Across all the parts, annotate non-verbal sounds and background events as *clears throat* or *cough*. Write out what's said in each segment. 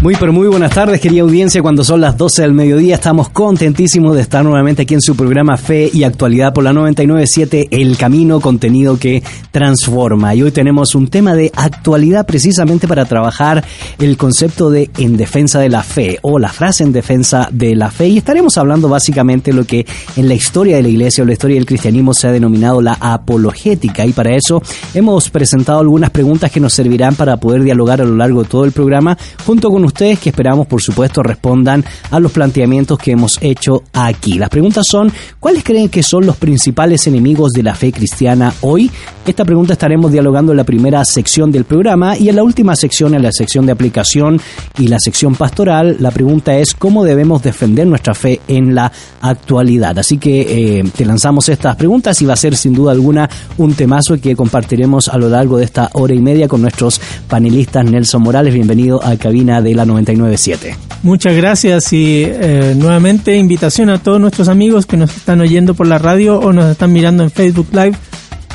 Muy pero muy buenas tardes, querida audiencia. Cuando son las 12 del mediodía, estamos contentísimos de estar nuevamente aquí en su programa Fe y Actualidad por la 997, El Camino, contenido que transforma. Y hoy tenemos un tema de actualidad precisamente para trabajar el concepto de en defensa de la fe o la frase en defensa de la fe. Y estaremos hablando básicamente lo que en la historia de la iglesia o la historia del cristianismo se ha denominado la apologética. Y para eso hemos presentado algunas preguntas que nos servirán para poder dialogar a lo largo de todo el programa junto con ustedes que esperamos, por supuesto, respondan a los planteamientos que hemos hecho aquí. Las preguntas son, ¿cuáles creen que son los principales enemigos de la fe cristiana hoy? Esta pregunta estaremos dialogando en la primera sección del programa y en la última sección, en la sección de aplicación y la sección pastoral, la pregunta es cómo debemos defender nuestra fe en la actualidad. Así que eh, te lanzamos estas preguntas y va a ser sin duda alguna un temazo que compartiremos a lo largo de esta hora y media con nuestros panelistas. Nelson Morales, bienvenido a cabina de la 997. Muchas gracias y eh, nuevamente invitación a todos nuestros amigos que nos están oyendo por la radio o nos están mirando en Facebook Live.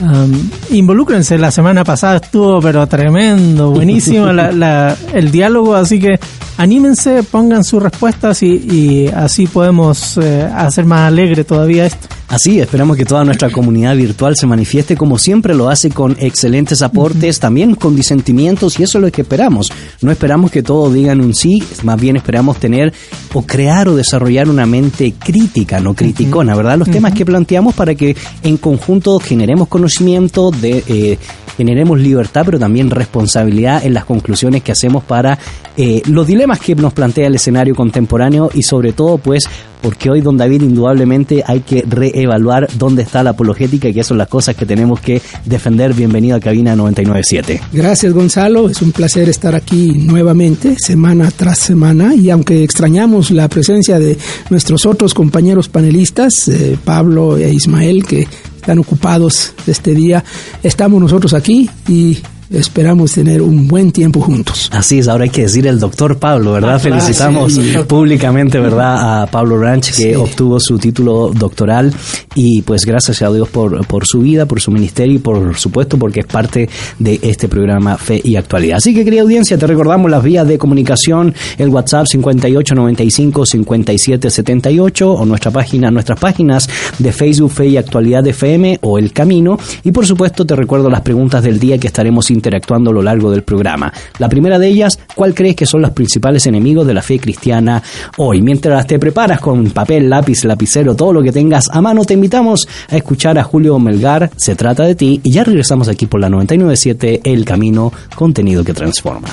Um, involúcrense, la semana pasada estuvo pero tremendo, buenísimo el diálogo, así que anímense, pongan sus respuestas y, así podemos eh, hacer más alegre todavía esto. Así, esperamos que toda nuestra comunidad virtual se manifieste como siempre lo hace con excelentes aportes, también con disentimientos y eso es lo que esperamos. No esperamos que todos digan un sí, más bien esperamos tener o crear o desarrollar una mente crítica, no criticona, ¿verdad? Los temas que planteamos para que en conjunto generemos conocimiento, de, eh, generemos libertad, pero también responsabilidad en las conclusiones que hacemos para eh, los dilemas que nos plantea el escenario contemporáneo y sobre todo pues porque hoy, don David, indudablemente hay que reevaluar dónde está la apologética y que son las cosas que tenemos que defender. Bienvenido a Cabina 997. Gracias, Gonzalo. Es un placer estar aquí nuevamente, semana tras semana, y aunque extrañamos la presencia de nuestros otros compañeros panelistas, eh, Pablo e Ismael, que están ocupados este día, estamos nosotros aquí y esperamos tener un buen tiempo juntos. Así es, ahora hay que decir el doctor Pablo, ¿verdad? Ah, Felicitamos públicamente, ¿verdad? A Pablo Ranch que obtuvo su título doctoral y pues gracias a Dios por, por su vida, por su ministerio y por supuesto porque es parte de este programa Fe y Actualidad. Así que querida audiencia, te recordamos las vías de comunicación, el WhatsApp 5895 5778 o nuestra página, nuestras páginas de Facebook Fe y Actualidad de FM o El Camino y por supuesto te recuerdo las preguntas del día que estaremos interactuando a lo largo del programa. La primera de ellas, ¿cuál crees que son los principales enemigos de la fe cristiana hoy? Mientras te preparas con papel, lápiz, lapicero, todo lo que tengas a mano, te invitamos a escuchar a Julio Melgar, Se trata de ti, y ya regresamos aquí por la 997, El Camino, contenido que transforma.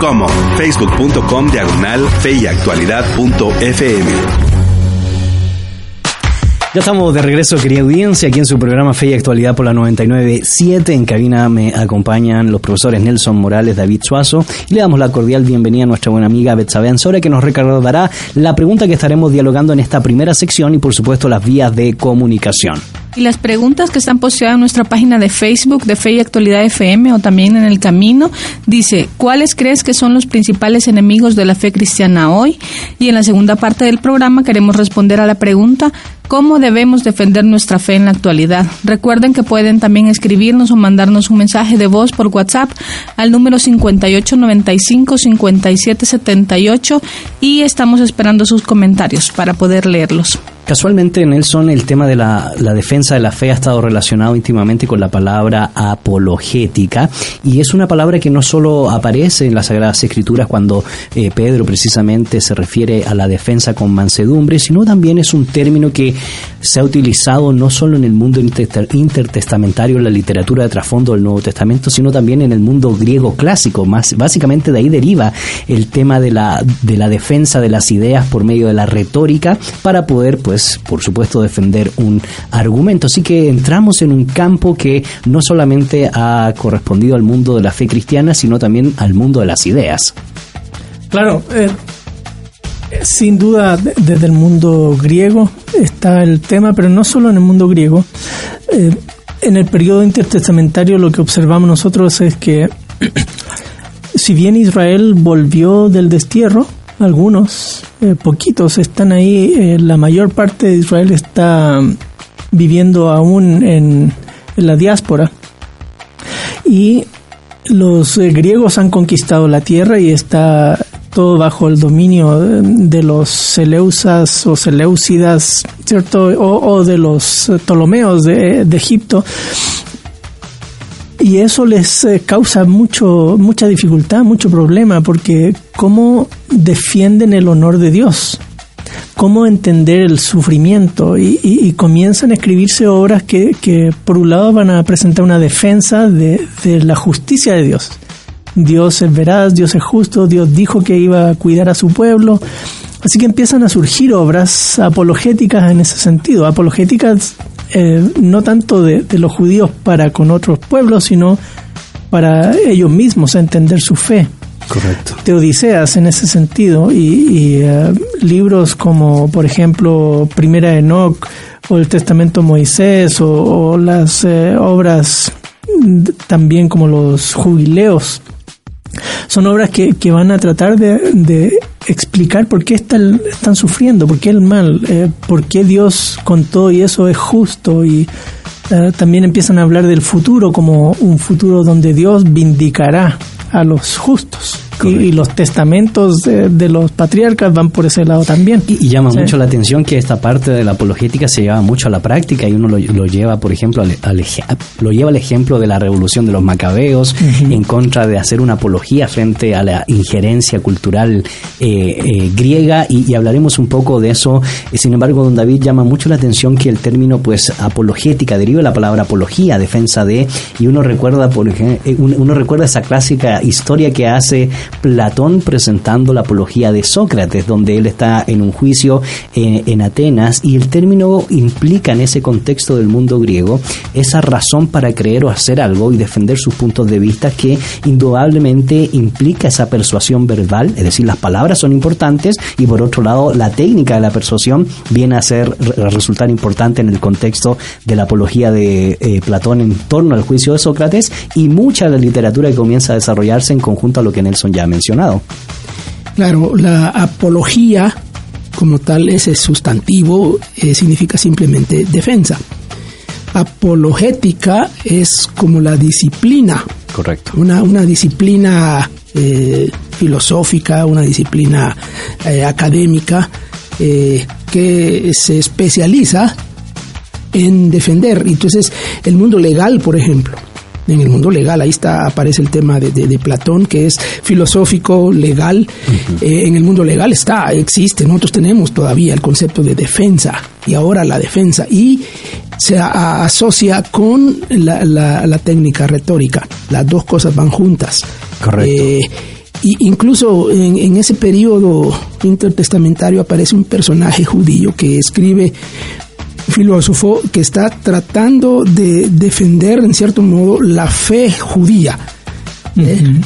Como facebook.com diagonal fe y actualidad.fm. Ya estamos de regreso, querida audiencia, aquí en su programa Fe Actualidad por la 99.7. En cabina me acompañan los profesores Nelson Morales, David Suazo y le damos la cordial bienvenida a nuestra buena amiga Betsabe Ansora que nos recordará la pregunta que estaremos dialogando en esta primera sección y por supuesto las vías de comunicación. Y las preguntas que están posteadas en nuestra página de Facebook de Fe y Actualidad FM o también en el camino, dice, ¿cuáles crees que son los principales enemigos de la fe cristiana hoy? Y en la segunda parte del programa queremos responder a la pregunta, ¿cómo debemos defender nuestra fe en la actualidad? Recuerden que pueden también escribirnos o mandarnos un mensaje de voz por WhatsApp al número 5895-5778 y estamos esperando sus comentarios para poder leerlos. Casualmente, Nelson, el tema de la, defensa de la fe ha estado relacionado íntimamente con la palabra apologética y es una palabra que no solo aparece en las Sagradas Escrituras cuando eh, Pedro precisamente se refiere a la defensa con mansedumbre, sino también es un término que se ha utilizado no solo en el mundo intertestamentario, en la literatura de trasfondo del Nuevo Testamento, sino también en el mundo griego clásico. Más, básicamente de ahí deriva el tema de la, de la defensa de las ideas por medio de la retórica para poder pues, por supuesto defender un argumento. Así que entramos en un campo que no solamente ha correspondido al mundo de la fe cristiana, sino también al mundo de las ideas. Claro, eh, sin duda de- desde el mundo griego está el tema, pero no solo en el mundo griego. Eh, en el periodo intertestamentario lo que observamos nosotros es que *clears throat* si bien Israel volvió del destierro, algunos, eh, poquitos están ahí, eh, la mayor parte de Israel está viviendo aún en, la diáspora. Y los griegos han conquistado la tierra y está todo bajo el dominio de, de los Seleusas o Seleucidas, ¿cierto? O, de los eh, Ptolomeos de, Egipto. Y eso les eh, causa mucho, mucha dificultad, mucho problema, porque ¿cómo defienden el honor de Dios? cómo entender el sufrimiento y, comienzan a escribirse obras que, por un lado van a presentar una defensa de, de la justicia de Dios. Dios es veraz, Dios es justo, Dios dijo que iba a cuidar a su pueblo. Así que empiezan a surgir obras apologéticas en ese sentido, apologéticas eh, no tanto de, de los judíos para con otros pueblos, sino para ellos mismos a entender su fe Correcto. teodiceas en ese sentido y, y, eh, libros como por ejemplo Primera Enoch o el Testamento de Moisés o, o las eh, obras también como los jubileos son obras que, que van a tratar de, explicar por qué están, están sufriendo, por qué el mal, eh, por qué Dios con todo y eso es justo y eh, también empiezan a hablar del futuro como un futuro donde Dios vindicará a los justos. Y, y los testamentos de, de los patriarcas van por ese lado también. Y, y llama Sí. mucho la atención que esta parte de la apologética se lleva mucho a la práctica y uno lo, lo lleva, por ejemplo, al, al lo lleva al ejemplo de la revolución de los macabeos en contra de hacer una apología frente a la injerencia cultural eh, eh, griega y, y hablaremos un poco de eso. Eh, Sin embargo, don David llama mucho la atención que el término pues apologética deriva de la palabra apología, defensa de, y uno recuerda, por ejemplo, uno recuerda esa clásica historia que hace Platón presentando la apología de Sócrates, donde él está en un juicio eh, en Atenas y el término implica en ese contexto del mundo griego esa razón para creer o hacer algo y defender sus puntos de vista que indudablemente implica esa persuasión verbal, es decir, las palabras son importantes y por otro lado la técnica de la persuasión viene a ser a resultar importante en el contexto de la apología de eh, Platón en torno al juicio de Sócrates y mucha de la literatura que comienza a desarrollarse en conjunto a lo que Nelson ya mencionado. Claro, la apología como tal, ese sustantivo eh, significa simplemente defensa. Apologética es como la disciplina, Correcto. una, una disciplina eh, filosófica, una disciplina eh, académica que se especializa en defender. Entonces, el mundo legal, por ejemplo, en el mundo legal, ahí está, aparece el tema de, de- de Platón, que es filosófico, legal. Eh, en el mundo legal está, existe, nosotros tenemos todavía el concepto de defensa, y ahora la defensa, y se a- asocia con la, la- la técnica retórica. Las dos cosas van juntas. Correcto. Eh, y incluso en, en ese periodo intertestamentario aparece un personaje judío que escribe filósofo que está tratando de defender en cierto modo la fe judía ¿eh?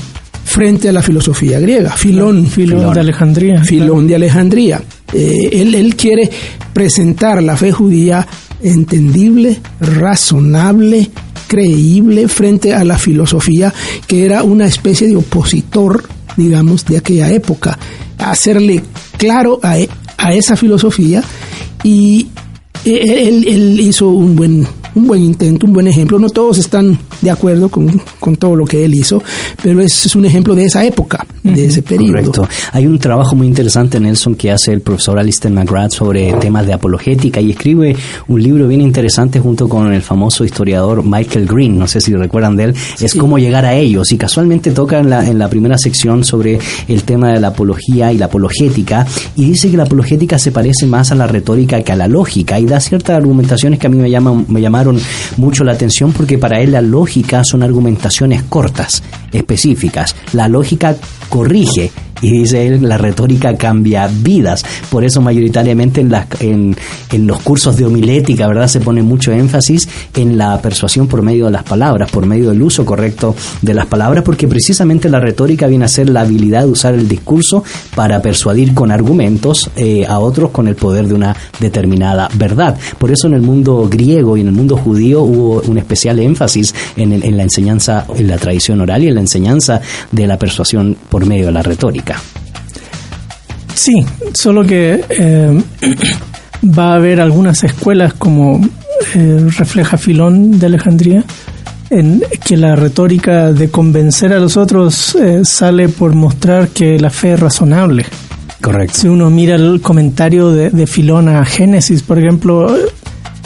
frente a la filosofía griega. Filón, Filón de Alejandría. Filón de Alejandría. Eh, él, él quiere presentar la fe judía entendible, razonable, creíble frente a la filosofía que era una especie de opositor, digamos, de aquella época. Hacerle claro a, e- a esa filosofía y él, él hizo un buen, un buen intento, un buen ejemplo. No todos están de acuerdo con, con todo lo que él hizo, pero es, es un ejemplo de esa época, de ese periodo. Correcto. Hay un trabajo muy interesante, Nelson, que hace el profesor Alistair McGrath sobre temas de apologética y escribe un libro bien interesante junto con el famoso historiador Michael Green, no sé si recuerdan de él, es cómo llegar a ellos y casualmente toca en la, en la primera sección sobre el tema de la apología y la apologética y dice que la apologética se parece más a la retórica que a la lógica y da ciertas argumentaciones que a mí me, llaman, me mucho la atención porque para él la lógica son argumentaciones cortas, específicas. La lógica corrige Y dice él, la retórica cambia vidas. Por eso mayoritariamente en, las, en, en los cursos de homilética, ¿verdad? Se pone mucho énfasis en la persuasión por medio de las palabras, por medio del uso correcto de las palabras, porque precisamente la retórica viene a ser la habilidad de usar el discurso para persuadir con argumentos eh, a otros con el poder de una determinada verdad. Por eso en el mundo griego y en el mundo judío hubo un especial énfasis en, en la enseñanza, en la tradición oral y en la enseñanza de la persuasión por medio de la retórica. Sí, solo que eh, *clears throat* va a haber algunas escuelas como eh, refleja Filón de Alejandría, en que la retórica de convencer a los otros eh, sale por mostrar que la fe es razonable. Correcto. Si uno mira el comentario de, de Filón a Génesis, por ejemplo,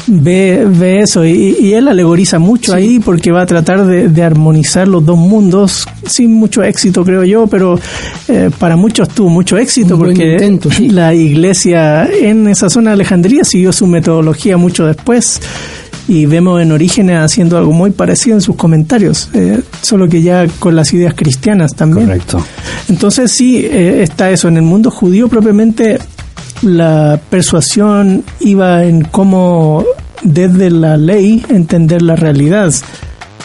ve, ve eso y, y él alegoriza mucho ahí porque va a tratar de, de armonizar los dos mundos sin mucho éxito, creo yo, pero eh, para muchos tuvo mucho éxito Un porque intento, sí. la iglesia en esa zona de Alejandría siguió su metodología mucho después y vemos en Orígenes haciendo algo muy parecido en sus comentarios, eh, solo que ya con las ideas cristianas también. Correcto. Entonces sí, eh, está eso. En el mundo judío propiamente la persuasión iba en cómo desde la ley entender la realidad.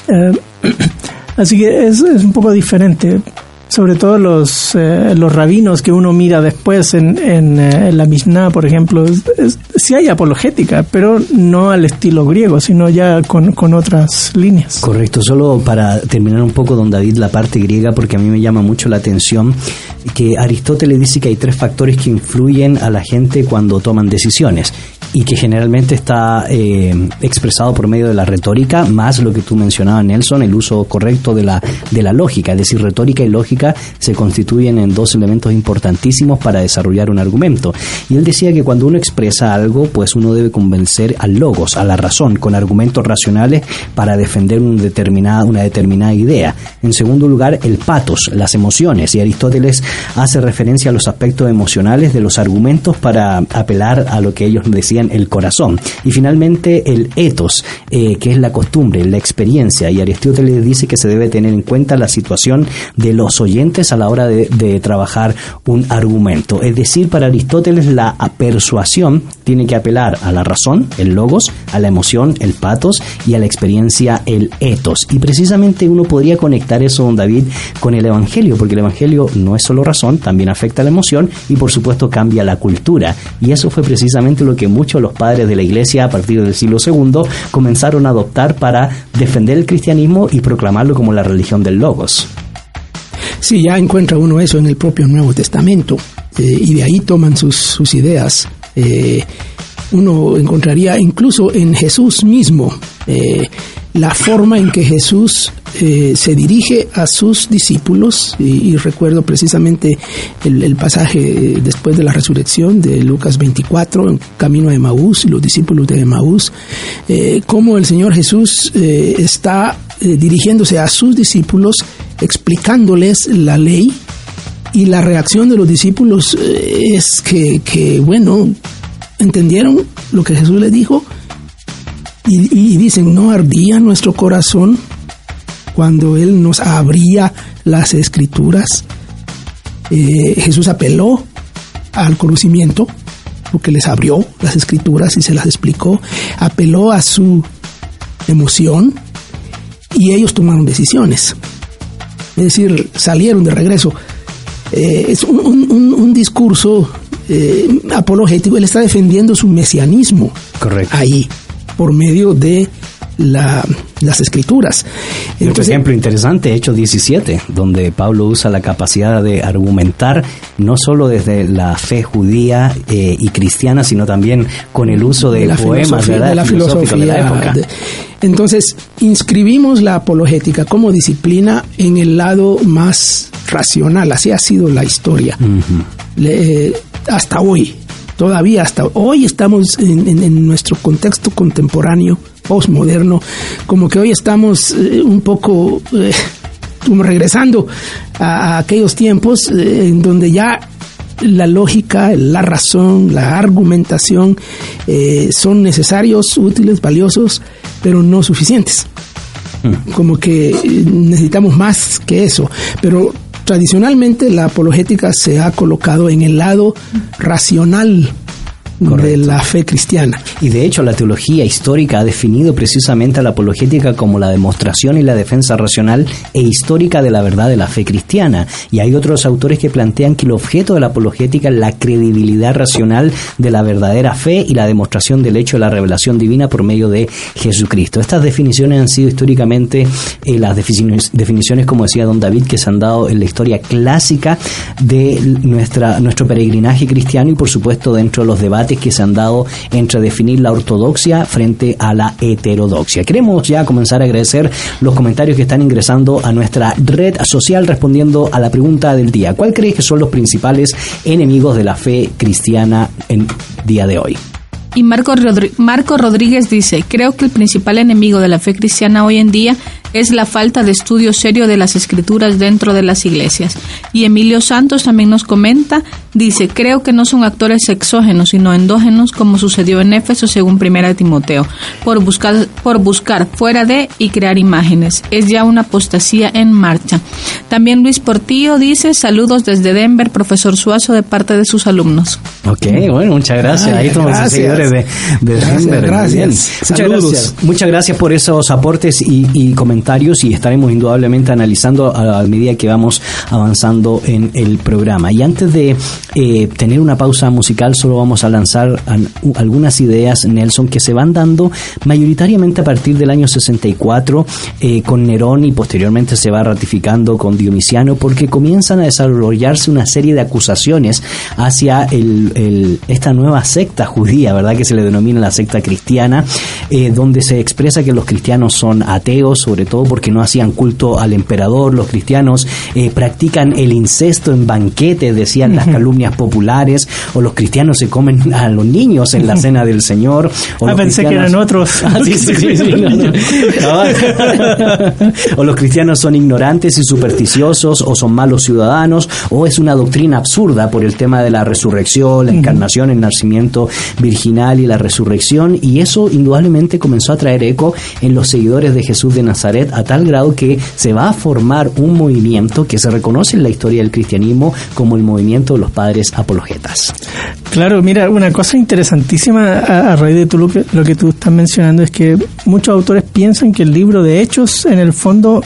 Eh, *clears throat* así que es, un poco diferente. Sobre todo los, eh, los rabinos que uno mira después en, en, eh, en la Mishnah, por ejemplo, es- sí hay apologética, pero no al estilo griego, sino ya con, con otras líneas. Correcto, solo para terminar un poco, don David, la parte griega, porque a mí me llama mucho la atención que Aristóteles dice que hay tres factores que influyen a la gente cuando toman decisiones y que generalmente está eh, expresado por medio de la retórica, más lo que tú mencionabas, Nelson, el uso correcto de la, de la lógica, es decir, retórica y lógica se constituyen en dos elementos importantísimos para desarrollar un argumento. Y él decía que cuando uno expresa algo, pues uno debe convencer al logos, a la razón, con argumentos racionales para defender un determinada, una determinada idea. En segundo lugar, el patos, las emociones, y Aristóteles hace referencia a los aspectos emocionales de los argumentos para apelar a lo que ellos decían el corazón. Y finalmente el etos, eh, que es la costumbre, la experiencia, y Aristóteles dice que se debe tener en cuenta la situación de los oyentes a la hora de, de trabajar un argumento. Es decir, para Aristóteles la persuasión tiene que apelar a la razón, el logos, a la emoción, el patos, y a la experiencia, el etos. Y precisamente uno podría conectar eso, don David, con el Evangelio, porque el Evangelio no es solo razón, también afecta la emoción y por supuesto cambia la cultura. Y eso fue precisamente lo que muchos de los padres de la Iglesia a partir del siglo II comenzaron a adoptar para defender el cristianismo y proclamarlo como la religión del logos. Sí, ya encuentra uno eso en el propio Nuevo Testamento eh, y de ahí toman sus, sus ideas. Eh, uno encontraría incluso en Jesús mismo eh, la forma en que Jesús eh, se dirige a sus discípulos. Y, recuerdo precisamente el, pasaje eh, después de la resurrección de Lucas 24 en camino a Emaús los discípulos de Emaús cómo el Señor Jesús está dirigiéndose a sus discípulos explicándoles la ley. Y la reacción de los discípulos es que, que, bueno, entendieron lo que Jesús les dijo y, dicen, no ardía nuestro corazón cuando Él nos abría las escrituras. Eh, Jesús apeló al conocimiento, porque les abrió las escrituras y se las explicó, apeló a su emoción y ellos tomaron decisiones. Es decir, salieron de regreso. Eh, es un discurso eh, apologético, él está defendiendo su mesianismo Correcto. ahí, por medio de la- las escrituras. Otro ejemplo interesante, Hechos 17, donde Pablo usa la capacidad de argumentar no solo desde la fe judía eh, y cristiana, sino también con el uso de, poemas, ¿verdad? de la filosofía. de la época. de- entonces, inscribimos la apologética como disciplina en el lado más racional, así ha sido la historia. Le- eh, hasta hoy, todavía hasta hoy estamos en, en- en nuestro contexto contemporáneo, postmoderno, como que hoy estamos eh, un poco eh, como regresando a, a aquellos tiempos eh, en donde ya la lógica, la razón, la argumentación eh, son necesarios, útiles, valiosos, pero no suficientes. Como que necesitamos más que eso. Pero tradicionalmente la apologética se ha colocado en el lado racional de la fe cristiana. Y de hecho la teología histórica ha definido precisamente a la apologética como la demostración y la defensa racional e histórica de la verdad de la fe cristiana. Y hay otros autores que plantean que el objeto de la apologética es la credibilidad racional de la verdadera fe y la demostración del hecho de la revelación divina por medio de Jesucristo. Estas definiciones han sido históricamente eh, las definiciones, definiciones, como decía don David, que se han dado en la historia clásica de nuestra, nuestro peregrinaje cristiano y por supuesto dentro de los debates que se han dado entre definir la ortodoxia frente a la heterodoxia. Queremos ya comenzar a agradecer los comentarios que están ingresando a nuestra red social respondiendo a la pregunta del día. ¿Cuál crees que son los principales enemigos de la fe cristiana en día de hoy? Y Marco, Rodríguez dice, creo que el principal enemigo de la fe cristiana hoy en día es la falta de estudio serio de las escrituras dentro de las iglesias. Y Emilio Santos también nos comenta, dice, creo que no son actores exógenos, sino endógenos, como sucedió en Éfeso según Primera de Timoteo, por buscar, por buscar fuera de y crear imágenes. Es ya una apostasía en marcha. También Luis Portillo dice, saludos desde Denver, profesor Suazo, de parte de sus alumnos. Ok, bueno, muchas gracias. Ay, Ahí estamos gracias. seguidores de, de Gracias, Denver. Muy gracias. bien. Muchas Saludos. gracias. Muchas gracias por esos aportes y, y comentarios y estaremos indudablemente analizando a, medida que vamos avanzando en el programa. Y antes de eh, tener una pausa musical, solo vamos a lanzar algunas ideas, Nelson, que se van dando mayoritariamente a partir del año 64 eh, con Nerón y posteriormente se va ratificando con Dionisiano porque comienzan a desarrollarse una serie de acusaciones hacia el- esta nueva secta judía, ¿verdad? Que se le denomina la secta cristiana, eh, donde se expresa que los cristianos son ateos, sobre todo porque no hacían culto al emperador, los cristianos eh, practican el incesto en banquetes, decían las calumnias populares, o los cristianos se comen a los niños en la cena del Señor. O Ah, pensé que eran otros. *laughs* Ah, sí, sí, sí, sí, no, no. *laughs* Cabal. o los cristianos son ignorantes y supersticiosos, o son malos ciudadanos, o es una doctrina absurda por el tema de la resurrección, la encarnación, el nacimiento virginal y la resurrección, y eso indudablemente comenzó a traer eco en los seguidores de Jesús de Nazaret a tal grado que se va a formar un movimiento que se reconoce en la historia del cristianismo como el movimiento de los padres apologetas. Claro, mira, una cosa interesantísima a, raíz de tú lo, que, lo que tú estás mencionando es que muchos autores piensan que el libro de Hechos en el fondo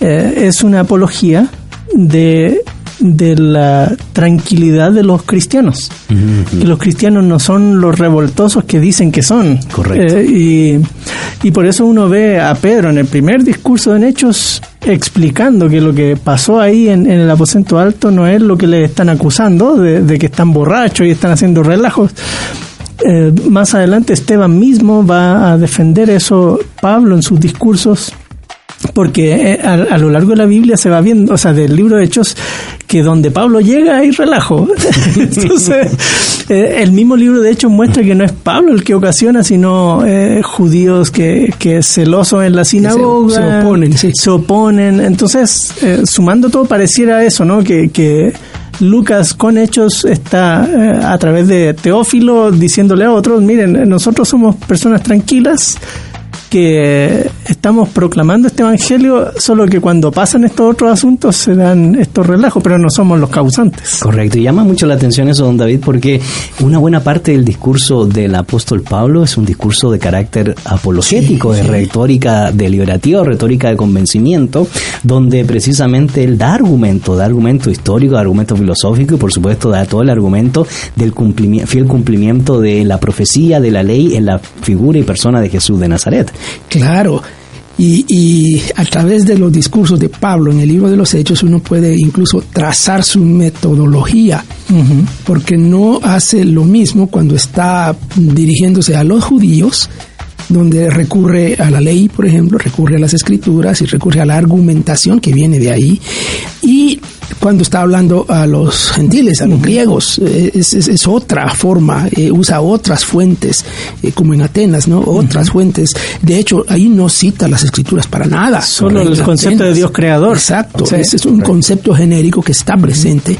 eh, es una apología de, de la tranquilidad de los cristianos. Que los cristianos no son los revoltosos que dicen que son. Correcto. Eh, y, y por eso uno ve a Pedro en el primer discurso en Hechos explicando que lo que pasó ahí en, en el aposento alto no es lo que le están acusando de, de que están borrachos y están haciendo relajos. Eh, más adelante Esteban mismo va a defender eso, Pablo en sus discursos, porque eh, a, a lo largo de la Biblia se va viendo, o sea, del libro de Hechos, que donde Pablo llega hay relajo. *laughs* Entonces, eh, el mismo libro de Hechos muestra que no es Pablo el que ocasiona, sino eh, judíos que, que celosos en la sinagoga. se oponen, sí. Se oponen. Entonces, eh, sumando todo, pareciera eso, ¿no? Que, que Lucas con hechos está a través de Teófilo diciéndole a otros, miren, nosotros somos personas tranquilas que estamos proclamando este evangelio, solo que cuando pasan estos otros asuntos se dan estos relajos, pero no somos los causantes. Correcto, y llama mucho la atención eso, don David, porque una buena parte del discurso del apóstol Pablo es un discurso de carácter apologético, de retórica deliberativa, retórica de convencimiento, donde precisamente él da argumento, da argumento histórico, da argumento filosófico y por supuesto da todo el argumento del cumplimi- fiel cumplimiento de la profecía, de la ley en la figura y persona de Jesús de Nazaret. Claro. Y, y a través de los discursos de Pablo en el libro de los Hechos uno puede incluso trazar su metodología, porque no hace lo mismo cuando está dirigiéndose a los judíos, donde recurre a la ley, por ejemplo, recurre a las escrituras y recurre a la argumentación que viene de ahí, y cuando está hablando a los gentiles, a los griegos, eh, es, es- es otra forma, eh, usa otras fuentes, eh, como en Atenas, ¿no? Otras fuentes. De hecho, ahí no cita las escrituras para nada. Solo el concepto de Dios creador. Exacto, Sí. ese es un concepto genérico que está presente.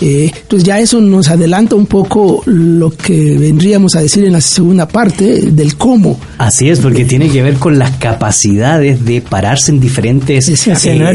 Eh, entonces ya eso nos adelanta un poco lo que vendríamos a decir en la segunda parte del cómo Así es, porque tiene que ver con las capacidades de pararse en diferentes eh,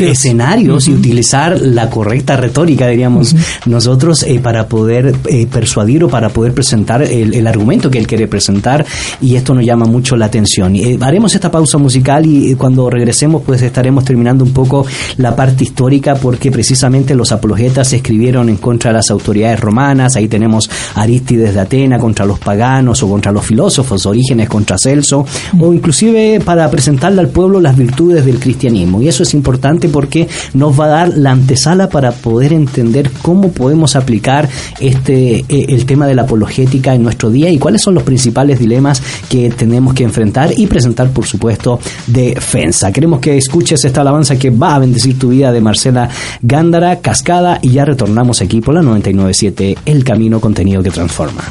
escenarios. y utilizar la correcta retórica, diríamos nosotros, eh, para poder eh, persuadir o para poder presentar el, el argumento que él quiere presentar y esto nos llama mucho la atención. Eh, haremos esta pausa musical y eh, cuando regresemos pues estaremos terminando un poco la parte histórica porque precisamente los apologetas escribieron en contra de las autoridades romanas, ahí tenemos Arístides de Atena contra los paganos o contra los filósofos, Orígenes contra Celso, o inclusive para presentarle al pueblo las virtudes del cristianismo. Y eso es importante porque nos va a dar la antesala para poder entender cómo podemos aplicar este eh, el tema de la apologética en nuestro día y cuáles son los principales dilemas que tenemos que enfrentar y presentar, por supuesto, defensa. Queremos que escuches esta alabanza que va a bendecir tu vida de Marcela Gándara, Cascada, y ya retornamos aquí por la 997, El Camino Contenido que Transforma.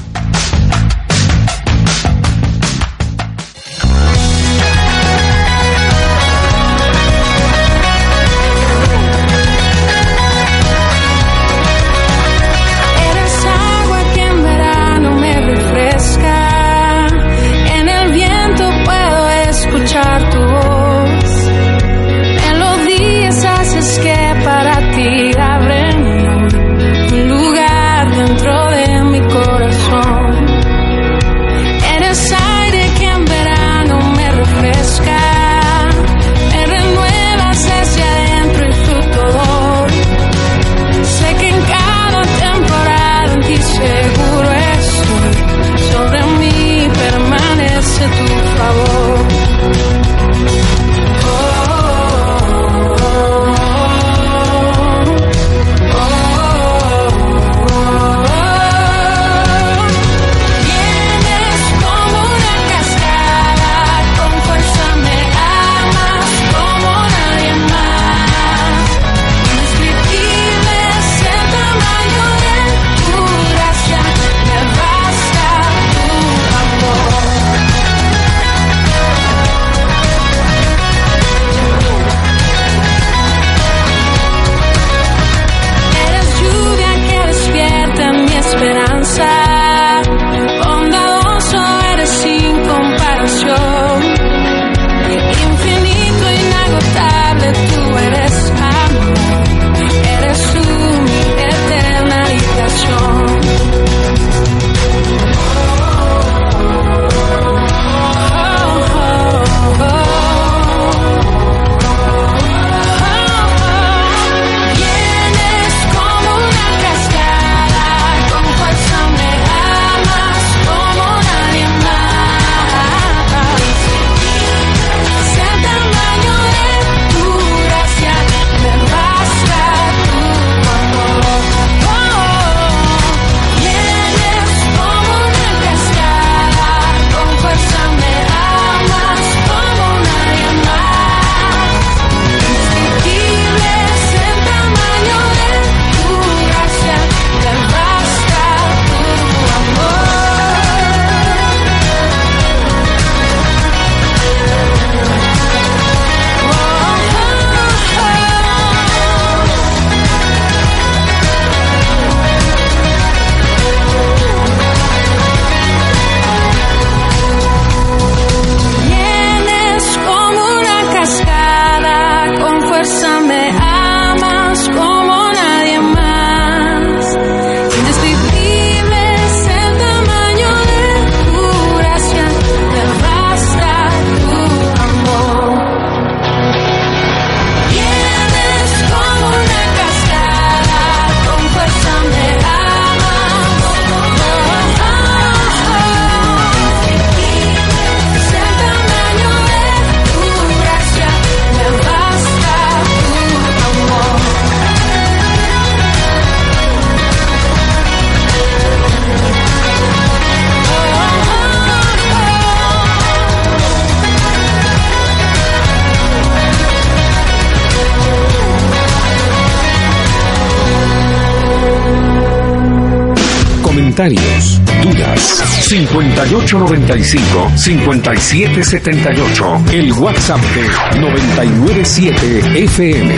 5895-5778. El WhatsApp de 997 FM.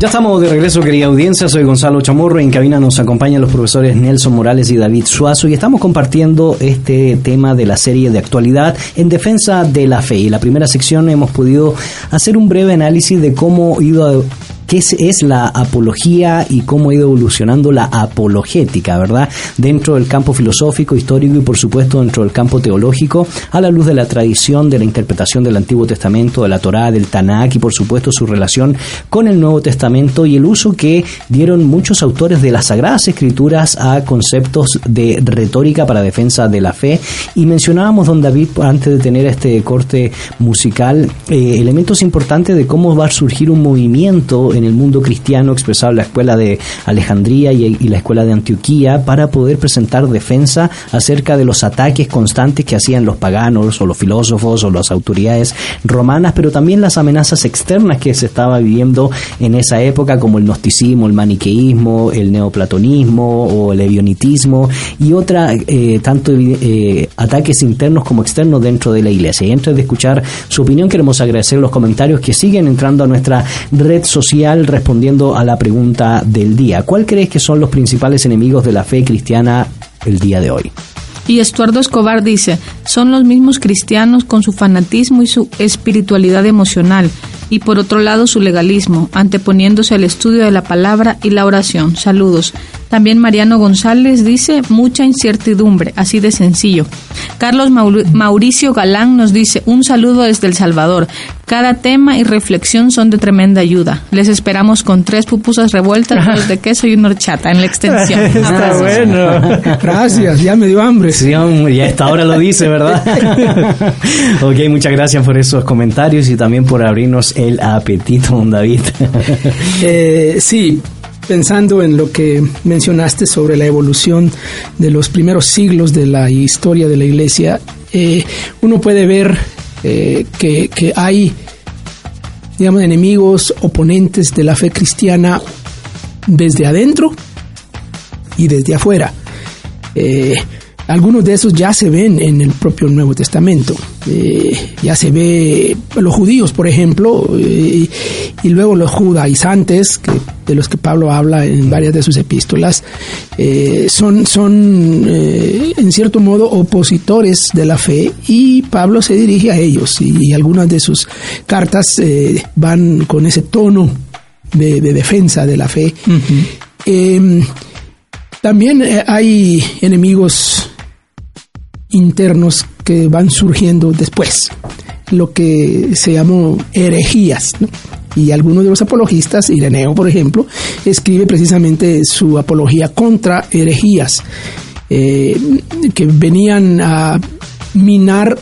Ya estamos de regreso, querida audiencia. Soy Gonzalo Chamorro. En cabina nos acompañan los profesores Nelson Morales y David Suazo y estamos compartiendo este tema de la serie de actualidad en defensa de la fe. Y la primera sección hemos podido hacer un breve análisis de cómo ha ido qué es, la apología y cómo ha ido evolucionando la apologética, ¿verdad? Dentro del campo filosófico, histórico y por supuesto dentro del campo teológico, a la luz de la tradición de la interpretación del Antiguo Testamento, de la Torá, del Tanakh y por supuesto su relación con el Nuevo Testamento y el uso que dieron muchos autores de las Sagradas Escrituras a conceptos de retórica para defensa de la fe. Y mencionábamos, don David, antes de tener este corte musical, eh, elementos importantes de cómo va a surgir un movimiento en el mundo cristiano expresado la escuela de Alejandría y, y la escuela de Antioquía para poder presentar defensa acerca de los ataques constantes que hacían los paganos o los filósofos o las autoridades romanas, pero también las amenazas externas que se estaba viviendo en esa época como el gnosticismo, el maniqueísmo, el neoplatonismo o el evionitismo y otra eh, tanto eh, ataques internos como externos dentro de la iglesia. Y antes de escuchar su opinión queremos agradecer los comentarios que siguen entrando a nuestra red social respondiendo a la pregunta del día. ¿Cuál crees que son los principales enemigos de la fe cristiana el día de hoy? Y Estuardo Escobar dice, son los mismos cristianos con su fanatismo y su espiritualidad emocional, y por otro lado su legalismo, anteponiéndose al estudio de la palabra y la oración. Saludos. También Mariano González dice, mucha incertidumbre, así de sencillo. Carlos Maur- Mauricio Galán nos dice, un saludo desde El Salvador. Cada tema y reflexión son de tremenda ayuda. Les esperamos con tres pupusas revueltas, dos de queso y una horchata en la extensión. *laughs* Está bueno. Gracias, ya me dio hambre. Sí, hombre, ya a esta hora lo dice, ¿verdad? *laughs* ok, muchas gracias por esos comentarios y también por abrirnos el apetito, David. *laughs* Eh, sí, pensando en lo que mencionaste sobre la evolución de los primeros siglos de la historia de la iglesia, eh, uno puede ver eh, que, que hay, digamos, enemigos, oponentes de la fe cristiana desde adentro y desde afuera. Algunos de esos ya se ven en el propio Nuevo Testamento. Eh, ya se ve los judíos, por ejemplo, eh, y luego los judaizantes, que, de los que Pablo habla en varias de sus epístolas, eh, son, son en cierto modo opositores de la fe y Pablo se dirige a ellos y, y algunas de sus cartas van con ese tono de, de defensa de la fe. Eh, también hay enemigos internos que van surgiendo después, lo que se llamó herejías. Y algunos de los apologistas, Ireneo por ejemplo, escribe precisamente su apología contra herejías, eh, que venían a minar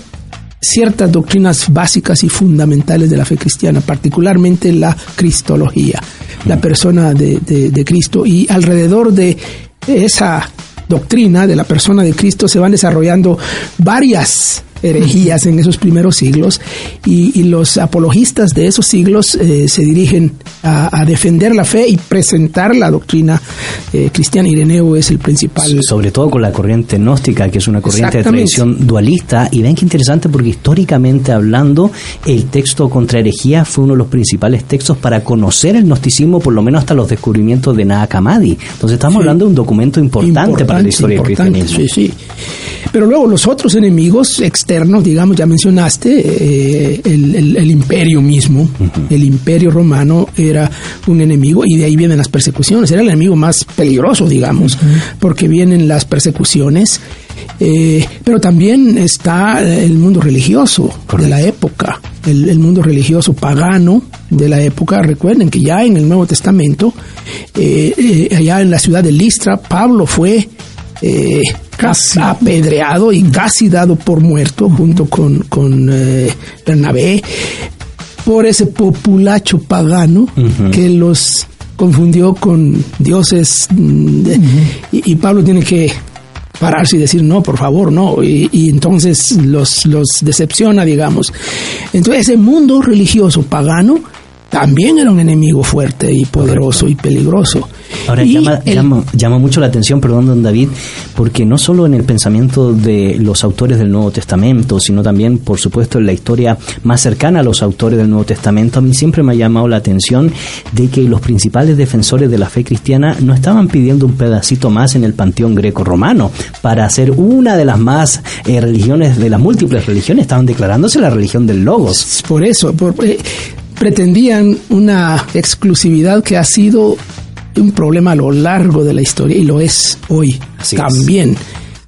ciertas doctrinas básicas y fundamentales de la fe cristiana, particularmente la cristología, la persona de- de Cristo. Y alrededor de esa doctrina de la persona de Cristo se van desarrollando varias herejías en esos primeros siglos y, y los apologistas de esos siglos eh, se dirigen a, a defender la fe y presentar la doctrina eh, cristiana. Ireneo es el principal. Sobre todo con la corriente gnóstica, que es una corriente de tradición dualista. Y ven qué interesante porque históricamente hablando, el texto contra herejía fue uno de los principales textos para conocer el gnosticismo, por lo menos hasta los descubrimientos de Nag Hammadi. Entonces estamos Sí. hablando de un documento importante, para la historia del cristianismo. Sí, sí. Pero luego los otros enemigos externos, digamos, ya mencionaste, eh, el, el- el imperio mismo, el imperio romano era un enemigo y de ahí vienen las persecuciones, era el enemigo más peligroso, digamos, porque vienen las persecuciones. eh, pero también está el mundo religioso de la época, el, el mundo religioso pagano de la época. Recuerden que ya en el Nuevo Testamento, eh, eh, allá en la ciudad de Listra, Pablo fue eh, Casi. apedreado y casi dado por muerto junto con, con eh, Bernabé por ese populacho pagano que los confundió con dioses mm, y, y Pablo tiene que pararse y decir no, por favor, no, y, y entonces los, los decepciona, digamos. Entonces ese mundo religioso pagano también era un enemigo fuerte y poderoso y peligroso. Ahora Y llama, el- llama, llama mucho la atención, perdón, don David, porque no solo en el pensamiento de los autores del Nuevo Testamento, sino también, por supuesto, en la historia más cercana a los autores del Nuevo Testamento, a mí siempre me ha llamado la atención de que los principales defensores de la fe cristiana no estaban pidiendo un pedacito más en el panteón greco-romano para hacer una de las más eh, religiones, de las múltiples religiones, estaban declarándose la religión del Logos. Por eso, por- eh, pretendían una exclusividad que ha sido un problema a lo largo de la historia y lo es hoy Así es. también.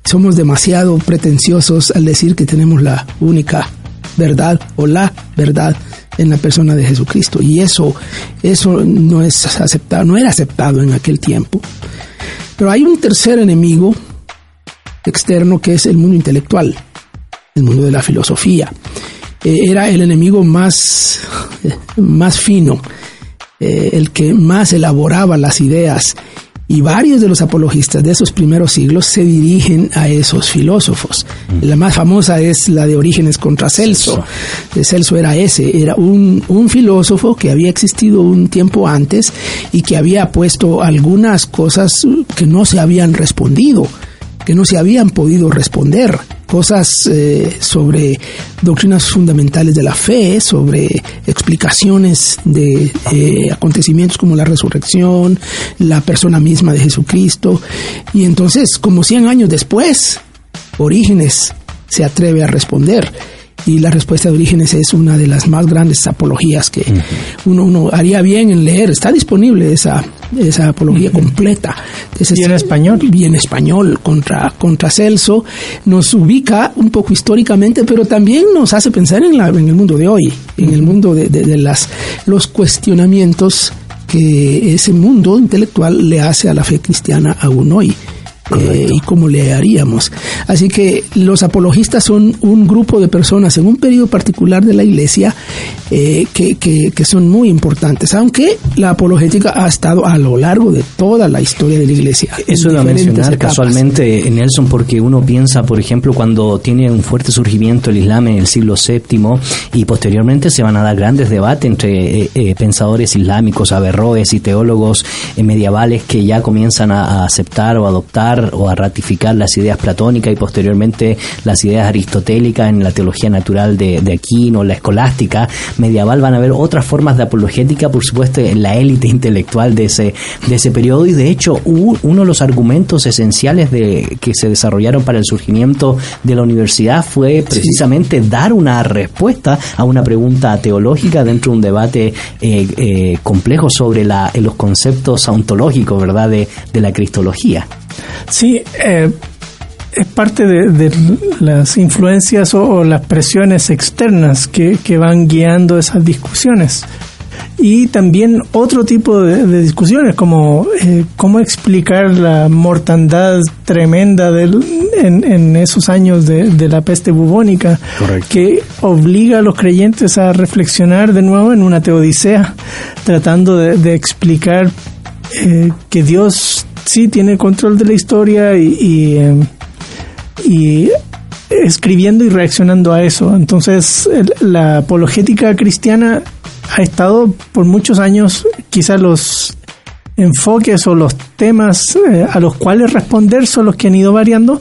Somos demasiado pretenciosos al decir que tenemos la única verdad o la verdad en la persona de Jesucristo y eso eso no es aceptado, no era aceptado en aquel tiempo. Pero hay un tercer enemigo externo que es el mundo intelectual, el mundo de la filosofía. Eh, era el enemigo más, más fino, eh, el que más elaboraba las ideas. Y varios de los apologistas de esos primeros siglos se dirigen a esos filósofos. La más famosa es la de Orígenes contra Celso. Eh, Celso era ese, era un, un filósofo que había existido un tiempo antes y que había puesto algunas cosas que no se habían respondido que no se habían podido responder, cosas eh, sobre doctrinas fundamentales de la fe, sobre explicaciones de eh, acontecimientos como la resurrección, la persona misma de Jesucristo. Y entonces, como 100 años después, Orígenes se atreve a responder. Y la respuesta de Orígenes es una de las más grandes apologías que uno, uno haría bien en leer. Está disponible esa, esa apología completa. Ese Y en es- español. y en español contra, contra Celso, nos ubica un poco históricamente, pero también nos hace pensar en, la, en el mundo de hoy, en el mundo de, de- de las, los cuestionamientos que ese mundo intelectual le hace a la fe cristiana aún hoy. Eh, y cómo le haríamos. Así que los apologistas son un grupo de personas en un periodo particular de la iglesia eh, que, que- que son muy importantes, aunque la apologética ha estado a lo largo de toda la historia de la iglesia. Eso iba a mencionar etapas. casualmente, Nelson, porque uno piensa, por ejemplo, cuando tiene un fuerte surgimiento el Islam en el siglo VII y posteriormente se van a dar grandes debates entre eh, eh, pensadores islámicos, averroes y teólogos eh, medievales que ya comienzan a, a aceptar o adoptar o a ratificar las ideas platónicas y posteriormente las ideas aristotélicas en la teología natural de, de Aquino, la escolástica medieval. Van a haber otras formas de apologética, por supuesto, en la élite intelectual de ese, de ese periodo y de hecho uno de los argumentos esenciales de, que se desarrollaron para el surgimiento de la universidad fue precisamente dar una respuesta a una pregunta teológica dentro de un debate eh, eh, complejo sobre la, los conceptos ontológicos, ¿verdad?, de, de la cristología. Sí, eh, es parte de, de las influencias o, o las presiones externas que, que van guiando esas discusiones. Y también otro tipo de, de discusiones, como eh, cómo explicar la mortandad tremenda del, en, en esos años de, de la peste bubónica, Correcto. que obliga a los creyentes a reflexionar de nuevo en una teodicea, tratando de, explicar eh, que Dios sí tiene control de la historia y, y, eh, y escribiendo y reaccionando a eso. Entonces, la apologética cristiana ha estado por muchos años, quizás los enfoques o los temas eh, a los cuales responder son los que han ido variando.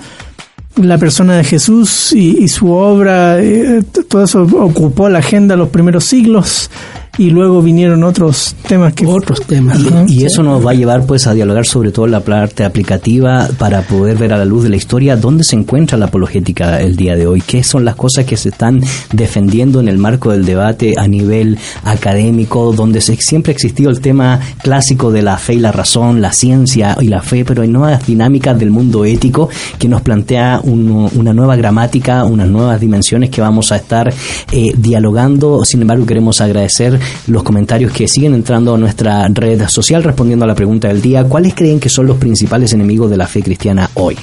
La persona de Jesús y, y su obra, eh, todo eso ocupó la agenda los primeros siglos y luego vinieron otros temas que Otros temas. Ajá. Y eso nos va a llevar pues a dialogar sobre todo la parte aplicativa para poder ver a la luz de la historia dónde se encuentra la apologética el día de hoy, qué son las cosas que se están defendiendo en el marco del debate a nivel académico, donde se, siempre ha existido el tema clásico de la fe y la razón, la ciencia y la fe, pero hay nuevas dinámicas del mundo ético que nos plantea un- una nueva gramática, unas nuevas dimensiones que vamos a estar eh, dialogando. Sin embargo, queremos agradecer los comentarios que siguen entrando a nuestra red social respondiendo a la pregunta del día. ¿Cuáles creen que son los principales enemigos de la fe cristiana hoy?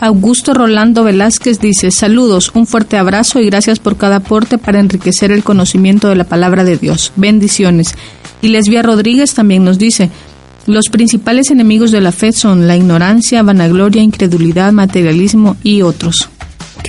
Augusto Rolando Velázquez dice, saludos, un fuerte abrazo y gracias por cada aporte para enriquecer el conocimiento de la palabra de Dios. Bendiciones. Y Lesbia Rodríguez también nos dice, los principales enemigos de la fe son la ignorancia, vanagloria, incredulidad, materialismo y otros.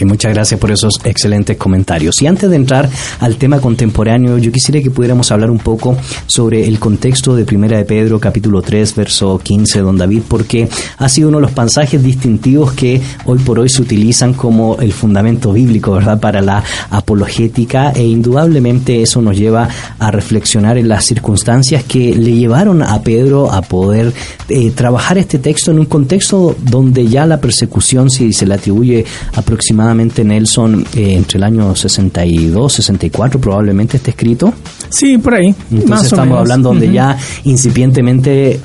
Muchas gracias por esos excelentes comentarios. Y antes de entrar al tema contemporáneo, yo quisiera que pudiéramos hablar un poco sobre el contexto de Primera de Pedro, capítulo 3, verso 15, don David, porque ha sido uno de los pasajes distintivos que hoy por hoy se utilizan como el fundamento bíblico, ¿verdad?, para la apologética e indudablemente eso nos lleva a reflexionar en las circunstancias que le llevaron a Pedro a poder eh, trabajar este texto en un contexto donde ya la persecución, si se le atribuye aproximadamente Nelson eh, entre el año 62, 64 probablemente esté escrito. Sí, por ahí. Entonces más o estamos menos. hablando donde ya incipientemente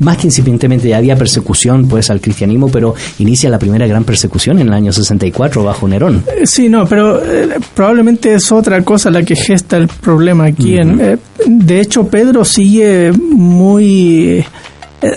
más que incipientemente ya había persecución pues al cristianismo, pero inicia la primera gran persecución en el año 64 bajo Nerón. Eh, Sí, no, pero eh, probablemente es otra cosa la que gesta el problema aquí. en, eh, de hecho, Pedro sigue muy... eh,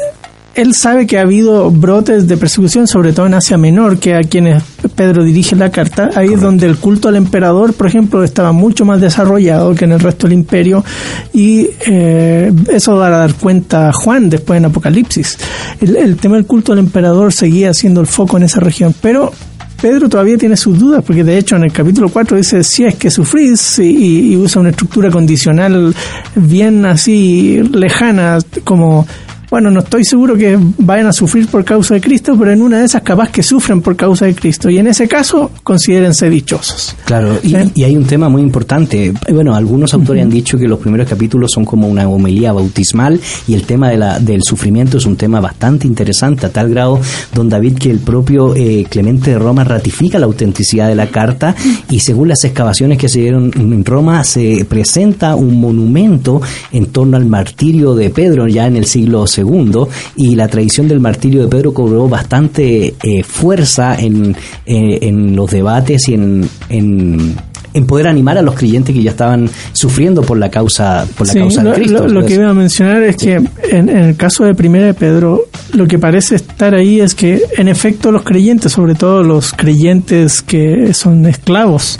él sabe que ha habido brotes de persecución, sobre todo en Asia Menor, que a quienes Pedro dirige la carta. Ahí es donde el culto al emperador, por ejemplo, estaba mucho más desarrollado que en el resto del imperio. Y eh, eso va a dar cuenta a Juan después en Apocalipsis. El, el tema del culto al emperador seguía siendo el foco en esa región. Pero Pedro todavía tiene sus dudas, porque de hecho en el capítulo 4 dice, si es que sufrís, y, y usa una estructura condicional bien así lejana, como, bueno, no estoy seguro que vayan a sufrir por causa de Cristo, pero en una de esas capaz que sufren por causa de Cristo, y en ese caso considérense dichosos. Claro, y, y hay un tema muy importante. Bueno, algunos autores han dicho que los primeros capítulos son como una homilía bautismal y el tema de la, del sufrimiento es un tema bastante interesante, a tal grado, don David, que el propio eh, Clemente de Roma ratifica la autenticidad de la carta y según las excavaciones que se dieron en Roma se presenta un monumento en torno al martirio de Pedro ya en el siglo II y la tradición del martirio de Pedro cobró bastante eh, fuerza en, eh, en los debates y en, en, en poder animar a los creyentes que ya estaban sufriendo por la causa por la Sí, causa de Cristo. lo- lo que iba a mencionar es que en, en el caso de Primera de Pedro, lo que parece estar ahí es que en efecto los creyentes, sobre todo los creyentes que son esclavos,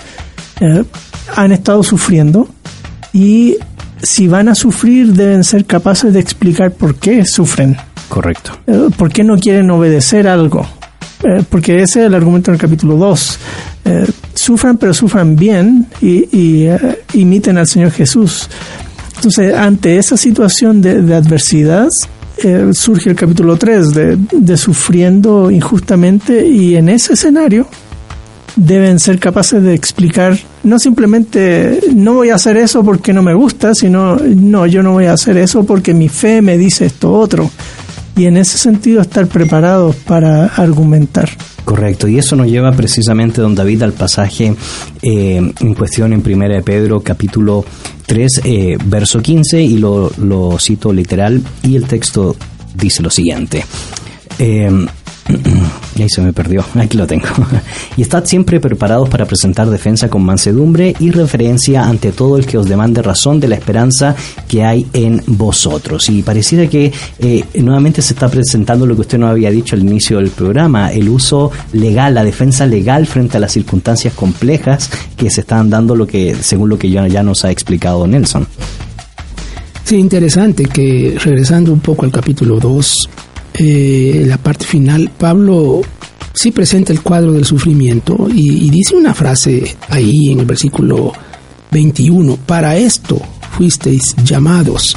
eh, han estado sufriendo y si van a sufrir deben ser capaces de explicar por qué sufren. Correcto. Eh, ¿Por qué no quieren obedecer algo? Eh, porque ese es el argumento del capítulo 2. Eh, sufran, pero sufran bien y, y, eh, imiten al Señor Jesús. Entonces, ante esa situación de, de adversidad, surge el capítulo 3 de, de sufriendo injustamente y en ese escenario deben ser capaces de explicar no simplemente no voy a hacer eso porque no me gusta, sino no, yo no voy a hacer eso porque mi fe me dice esto otro. Y en ese sentido estar preparados para argumentar. Correcto, y eso nos lleva precisamente, don David, al pasaje eh, en cuestión en Primera de Pedro, capítulo 3, eh, verso 15, y lo, lo cito literal, y el texto dice lo siguiente. Eh, y ahí se me perdió, *laughs* aquí lo tengo. y estad siempre preparados para presentar defensa con mansedumbre y referencia ante todo el que os demande razón de la esperanza que hay en vosotros. Y pareciera que eh, nuevamente se está presentando lo que usted nos había dicho al inicio del programa, el uso legal, la defensa legal frente a las circunstancias complejas que se están dando, lo que según lo que ya, ya nos ha explicado Nelson. Sí, interesante que regresando un poco al capítulo 2, eh, la parte final, Pablo sí presenta el cuadro del sufrimiento y, y dice una frase ahí en el versículo 21, para esto fuisteis llamados.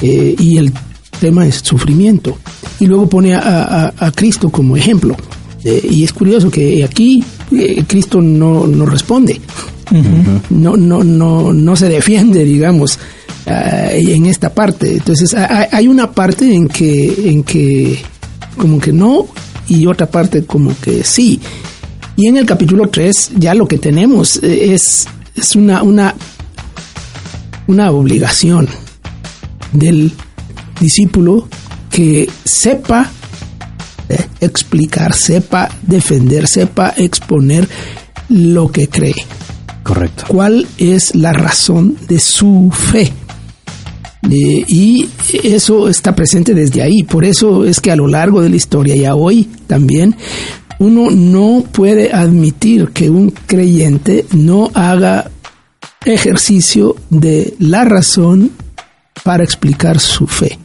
Eh, y el tema es sufrimiento. Y luego pone a, a- a Cristo como ejemplo. Eh, y es curioso que aquí eh, Cristo no, no responde no, no, no, no se defiende, digamos, en esta parte. Entonces, ha- ha- hay una parte en que, en que como que no y otra parte como que sí. Y en el capítulo 3 ya lo que tenemos eh, es, es una, una, una obligación del discípulo que sepa eh, explicar, sepa defender, sepa exponer lo que cree Correcto. cuál es la razón de su fe. Eh, y eso está presente desde ahí. Por eso es que a lo largo de la historia y a hoy también, uno no puede admitir que un creyente no haga ejercicio de la razón para explicar su fe,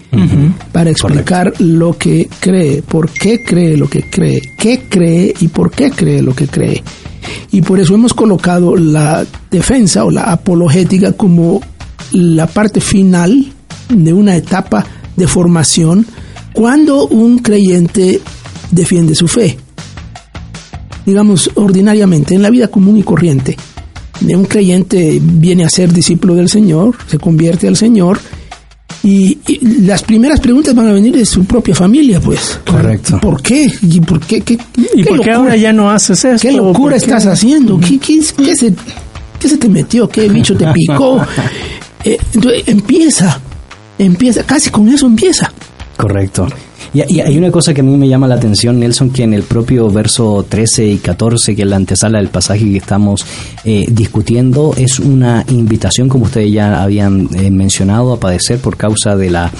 para explicar lo que cree, por qué cree lo que cree, qué cree y por qué cree lo que cree. Y por eso hemos colocado la defensa o la apologética como la parte final de una etapa de formación cuando un creyente defiende su fe. Digamos, ordinariamente, en la vida común y corriente, de un creyente viene a ser discípulo del Señor, se convierte al Señor, y, y las primeras preguntas van a venir de su propia familia, pues. Correcto. ¿Por qué? ¿Y por qué? ¿Qué, ¿Y qué por qué locura- ahora ya no haces esto? ¿Qué locura ¿Por qué? estás haciendo? ¿Qué, qué, qué se, qué se te metió? ¿Qué bicho te picó? *laughs* Eh, entonces empieza, empieza, casi con eso empieza. Correcto. Y, hay una cosa que a mí me llama la atención, Nelson, que en el propio verso 13 y 14, que es la antesala del pasaje que estamos eh, discutiendo, es una invitación, como ustedes ya habían eh, mencionado, a padecer por causa de la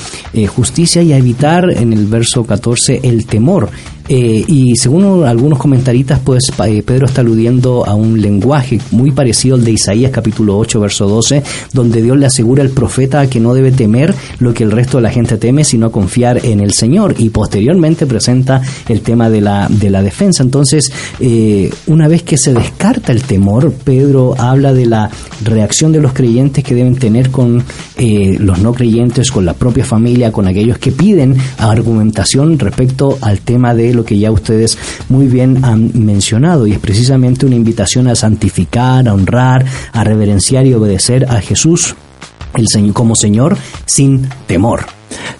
justicia y a evitar, en el verso 14, el temor. Eh, y según algunos comentaristas, pues eh, Pedro está aludiendo a un lenguaje muy parecido al de Isaías capítulo 8, verso 12, donde Dios le asegura al profeta que no debe temer lo que el resto de la gente teme, sino confiar en el Señor. Y posteriormente presenta el tema de la, de la defensa. Entonces, eh, una vez que se descarta el temor, Pedro habla de la reacción de los creyentes que deben tener con eh, los no creyentes, con la propia familia, con aquellos que piden argumentación respecto al tema de lo que ya ustedes muy bien han mencionado y es precisamente una invitación a santificar, a honrar, a reverenciar y obedecer a Jesús el Señor como Señor sin temor.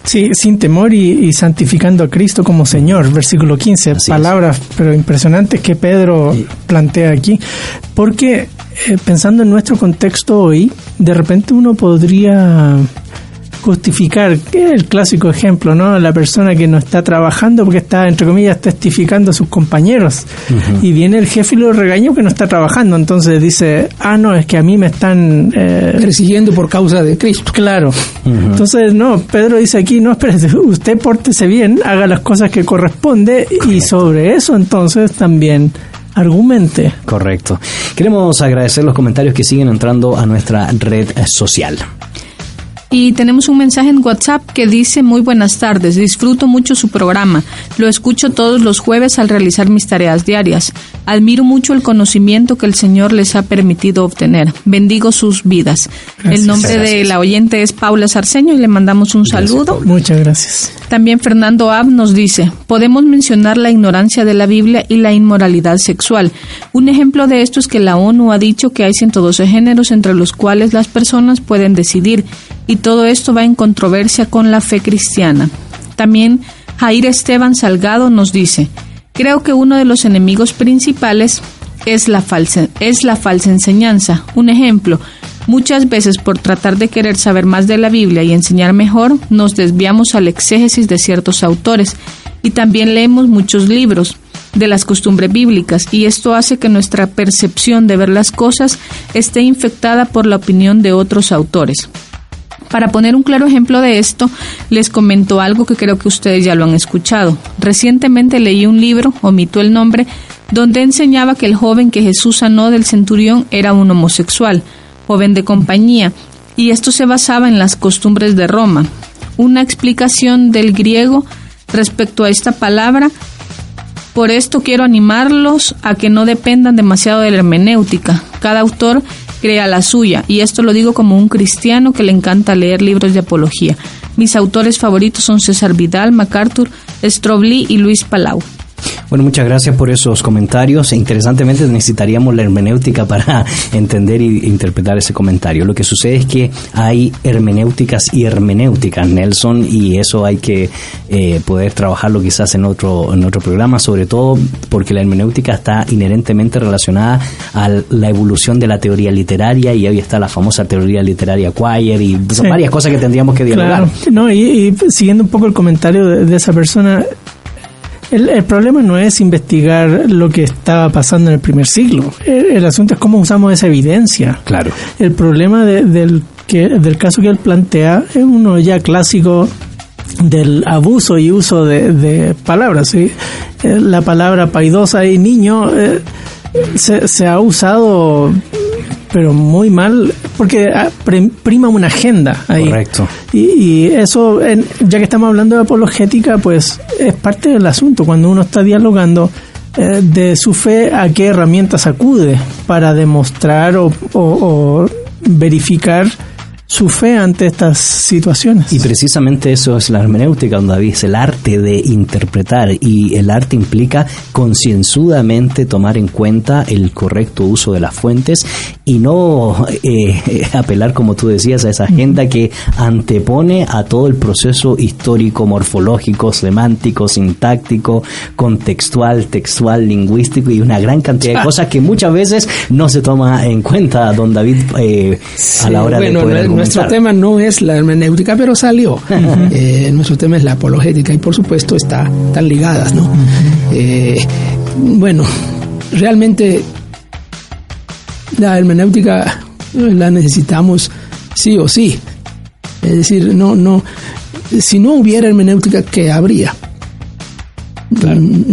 Sí, sin temor y, y santificando a Cristo como Señor. Versículo 15, Así es. palabras pero impresionantes que Pedro plantea aquí. Porque eh, pensando en nuestro contexto hoy, de repente uno podría justificar que es el clásico ejemplo, ¿no? La persona que no está trabajando porque está, entre comillas, testificando a sus compañeros. Y viene el jefe y lo regaña porque no está trabajando. Entonces dice, ah, no, es que a mí me están... eh, persiguiendo por causa de Cristo. Claro. Entonces, no, Pedro dice aquí, no, espérate, usted pórtese bien, haga las cosas que corresponde y sobre eso entonces también argumente. Correcto. Queremos agradecer los comentarios que siguen entrando a nuestra red social. Y tenemos un mensaje en WhatsApp que dice muy buenas tardes, disfruto mucho su programa, lo escucho todos los jueves al realizar mis tareas diarias, admiro mucho el conocimiento que el Señor les ha permitido obtener, bendigo sus vidas. el nombre de la oyente es Paula Sarceño y le mandamos un saludo. Muchas gracias. También Fernando Ab nos dice, podemos mencionar la ignorancia de la Biblia y la inmoralidad sexual. Un ejemplo de esto es que la ONU ha dicho que hay 112 géneros entre los cuales las personas pueden decidir y todo esto va en controversia con la fe cristiana. También Jair Esteban Salgado nos dice, creo que uno de los enemigos principales es la falsa, es la falsa enseñanza. Un ejemplo, muchas veces por tratar de querer saber más de la Biblia y enseñar mejor, nos desviamos al exégesis de ciertos autores y también leemos muchos libros de las costumbres bíblicas y esto hace que nuestra percepción de ver las cosas esté infectada por la opinión de otros autores. Para poner un claro ejemplo de esto, les comento algo que creo que ustedes ya lo han escuchado. Recientemente leí un libro, omito el nombre, donde enseñaba que el joven que Jesús sanó del centurión era un homosexual, joven de compañía, y esto se basaba en las costumbres de Roma. Una explicación del griego respecto a esta palabra por esto quiero animarlos a que no dependan demasiado de la hermenéutica. Cada autor crea la suya, y esto lo digo como un cristiano que le encanta leer libros de apología. Mis autores favoritos son César Vidal, MacArthur, Strobli y Luis Palau. Bueno, muchas gracias por esos comentarios. Interesantemente necesitaríamos la hermenéutica para *laughs* entender e interpretar ese comentario. Lo que sucede es que hay hermenéuticas y hermenéuticas, Nelson, y eso hay que eh, poder trabajarlo quizás en otro, en otro programa, sobre todo porque la hermenéutica está inherentemente relacionada a la evolución de la teoría literaria y hoy está la famosa teoría literaria Quire y son Sí. varias cosas que tendríamos que dialogar. Claro. No, y, y siguiendo un poco el comentario de, de esa persona, el, el problema no es investigar lo que estaba pasando en el primer siglo. El, el asunto es cómo usamos esa evidencia. Claro. El problema de- del, que, del caso que él plantea es uno ya clásico del abuso y uso de, de palabras. ¿sí? Eh, La palabra paidosa y niño eh, se, se ha usado pero muy mal porque ah, prima una agenda ahí. Correcto. Y, y eso, en- ya que estamos hablando de apologética, pues es parte del asunto. Cuando uno está dialogando, eh, de su fe a qué herramientas acude para demostrar o, o- o verificar su fe ante estas situaciones. Y precisamente eso es la hermenéutica, don David, es el arte de interpretar y el arte implica concienzudamente tomar en cuenta el correcto uso de las fuentes y no eh, *laughs* apelar, como tú decías, a esa agenda que antepone a todo el proceso histórico, morfológico, semántico, sintáctico, contextual, textual, lingüístico y una gran cantidad de cosas que muchas veces no se toma en cuenta, don David, eh, a la hora bueno, de poder nuestro tema no es la hermenéutica, pero salió. *laughs* Eh, nuestro tema es la apologética y por supuesto está, están ligadas, ¿no? Eh, bueno, realmente la hermenéutica la necesitamos sí o sí. Es decir, no, no, si no hubiera hermenéutica, ¿qué habría?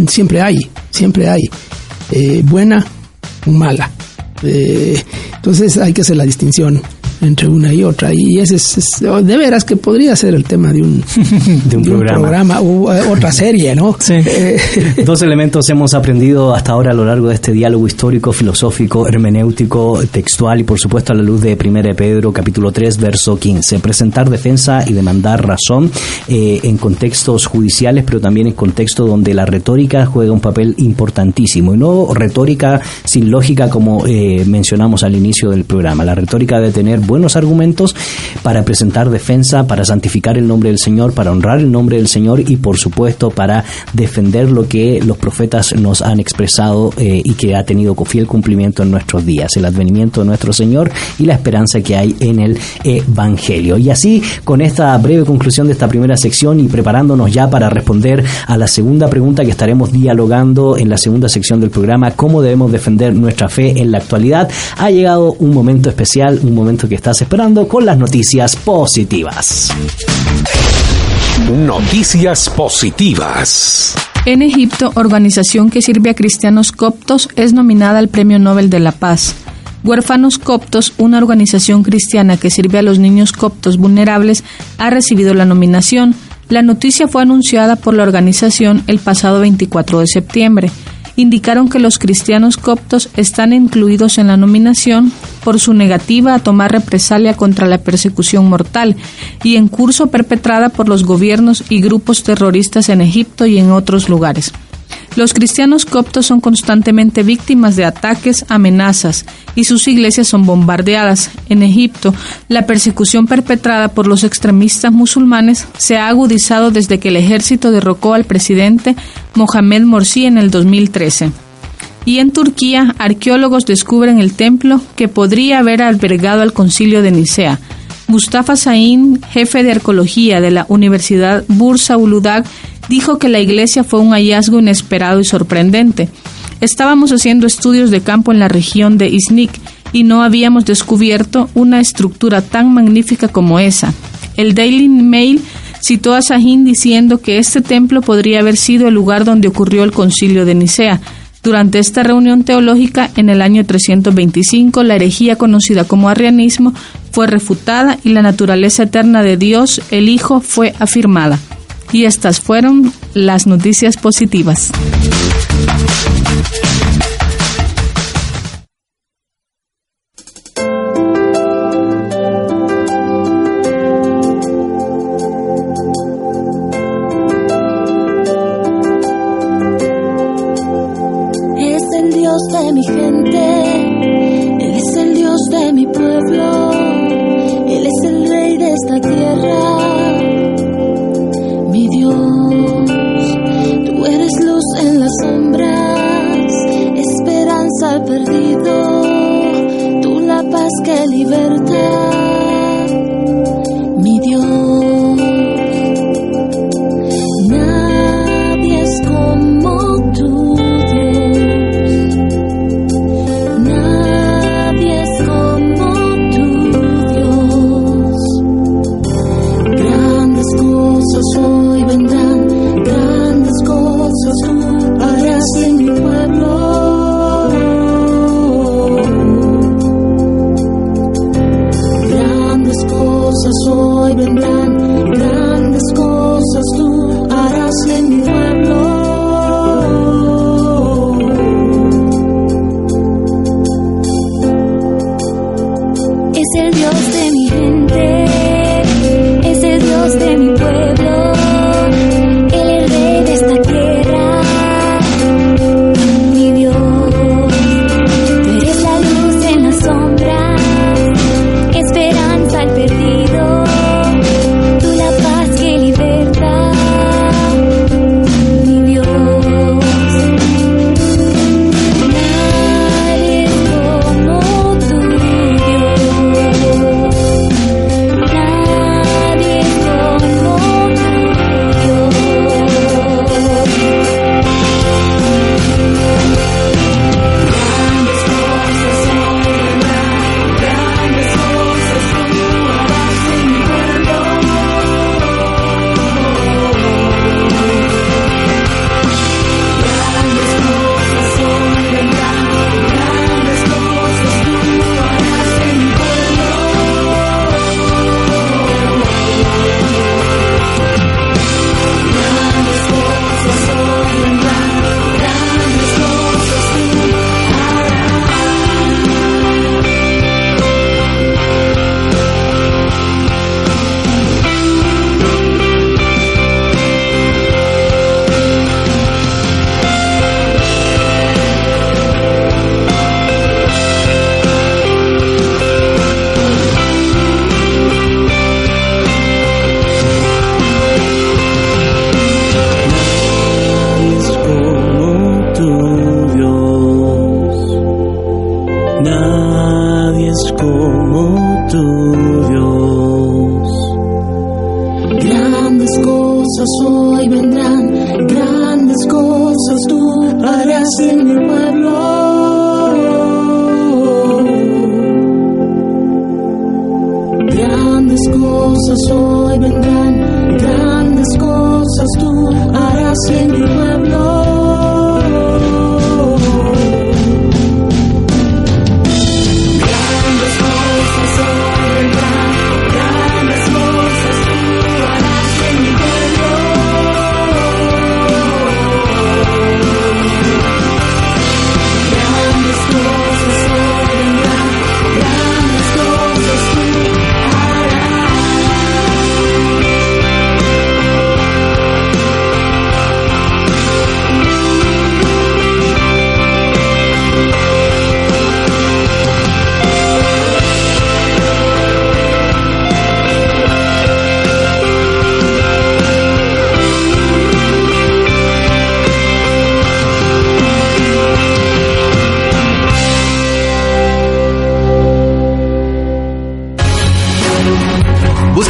Siempre hay, siempre hay. Eh, buena o mala. Eh, entonces hay que hacer la distinción entre una y otra. Y ese es, es- de veras que podría ser el tema de un, *laughs* De un programa. o eh, otra serie, ¿no? *laughs* Sí. Eh, Dos elementos hemos aprendido hasta ahora a lo largo de este diálogo histórico, filosófico, hermenéutico, textual y por supuesto a la luz de 1 de Pedro capítulo 3 verso 15. Presentar defensa y demandar razón eh, en contextos judiciales pero también en contextos donde la retórica juega un papel importantísimo y no retórica sin lógica como eh, mencionamos al inicio del programa. La retórica de tener buenos argumentos para presentar defensa, para santificar el nombre del Señor, para honrar el nombre del Señor y por supuesto para defender lo que los profetas nos han expresado eh, y que ha tenido fiel cumplimiento en nuestros días, el advenimiento de nuestro Señor y la esperanza que hay en el Evangelio. Y así, con esta breve conclusión de esta primera sección y preparándonos ya para responder a la segunda pregunta que estaremos dialogando en la segunda sección del programa, cómo debemos defender nuestra fe en la actualidad, ha llegado un momento especial, un momento que estás esperando con las noticias positivas. Noticias positivas. En Egipto, organización que sirve a cristianos coptos es nominada al Premio Nobel de la Paz. Huérfanos Coptos, una organización cristiana que sirve a los niños coptos vulnerables, ha recibido la nominación. La noticia fue anunciada por la organización el pasado 24 de septiembre. Indicaron que los cristianos coptos están incluidos en la nominación por su negativa a tomar represalia contra la persecución mortal y en curso perpetrada por los gobiernos y grupos terroristas en Egipto y en otros lugares. Los cristianos coptos son constantemente víctimas de ataques, amenazas y sus iglesias son bombardeadas. En Egipto, la persecución perpetrada por los extremistas musulmanes se ha agudizado desde que el ejército derrocó al presidente Mohamed Morsi en el 2013. Y en Turquía, arqueólogos descubren el templo que podría haber albergado al concilio de Nicea. Mustafa Sain, jefe de arqueología de la Universidad Bursa Uludag, dijo que la iglesia fue un hallazgo inesperado y sorprendente. Estábamos haciendo estudios de campo en la región de Iznik y no habíamos descubierto una estructura tan magnífica como esa. El Daily Mail citó a Sahin diciendo que este templo podría haber sido el lugar donde ocurrió el concilio de Nicea. Durante esta reunión teológica, en el año 325, la herejía conocida como arrianismo fue refutada y la naturaleza eterna de Dios, el Hijo, fue afirmada. Y estas fueron las noticias positivas.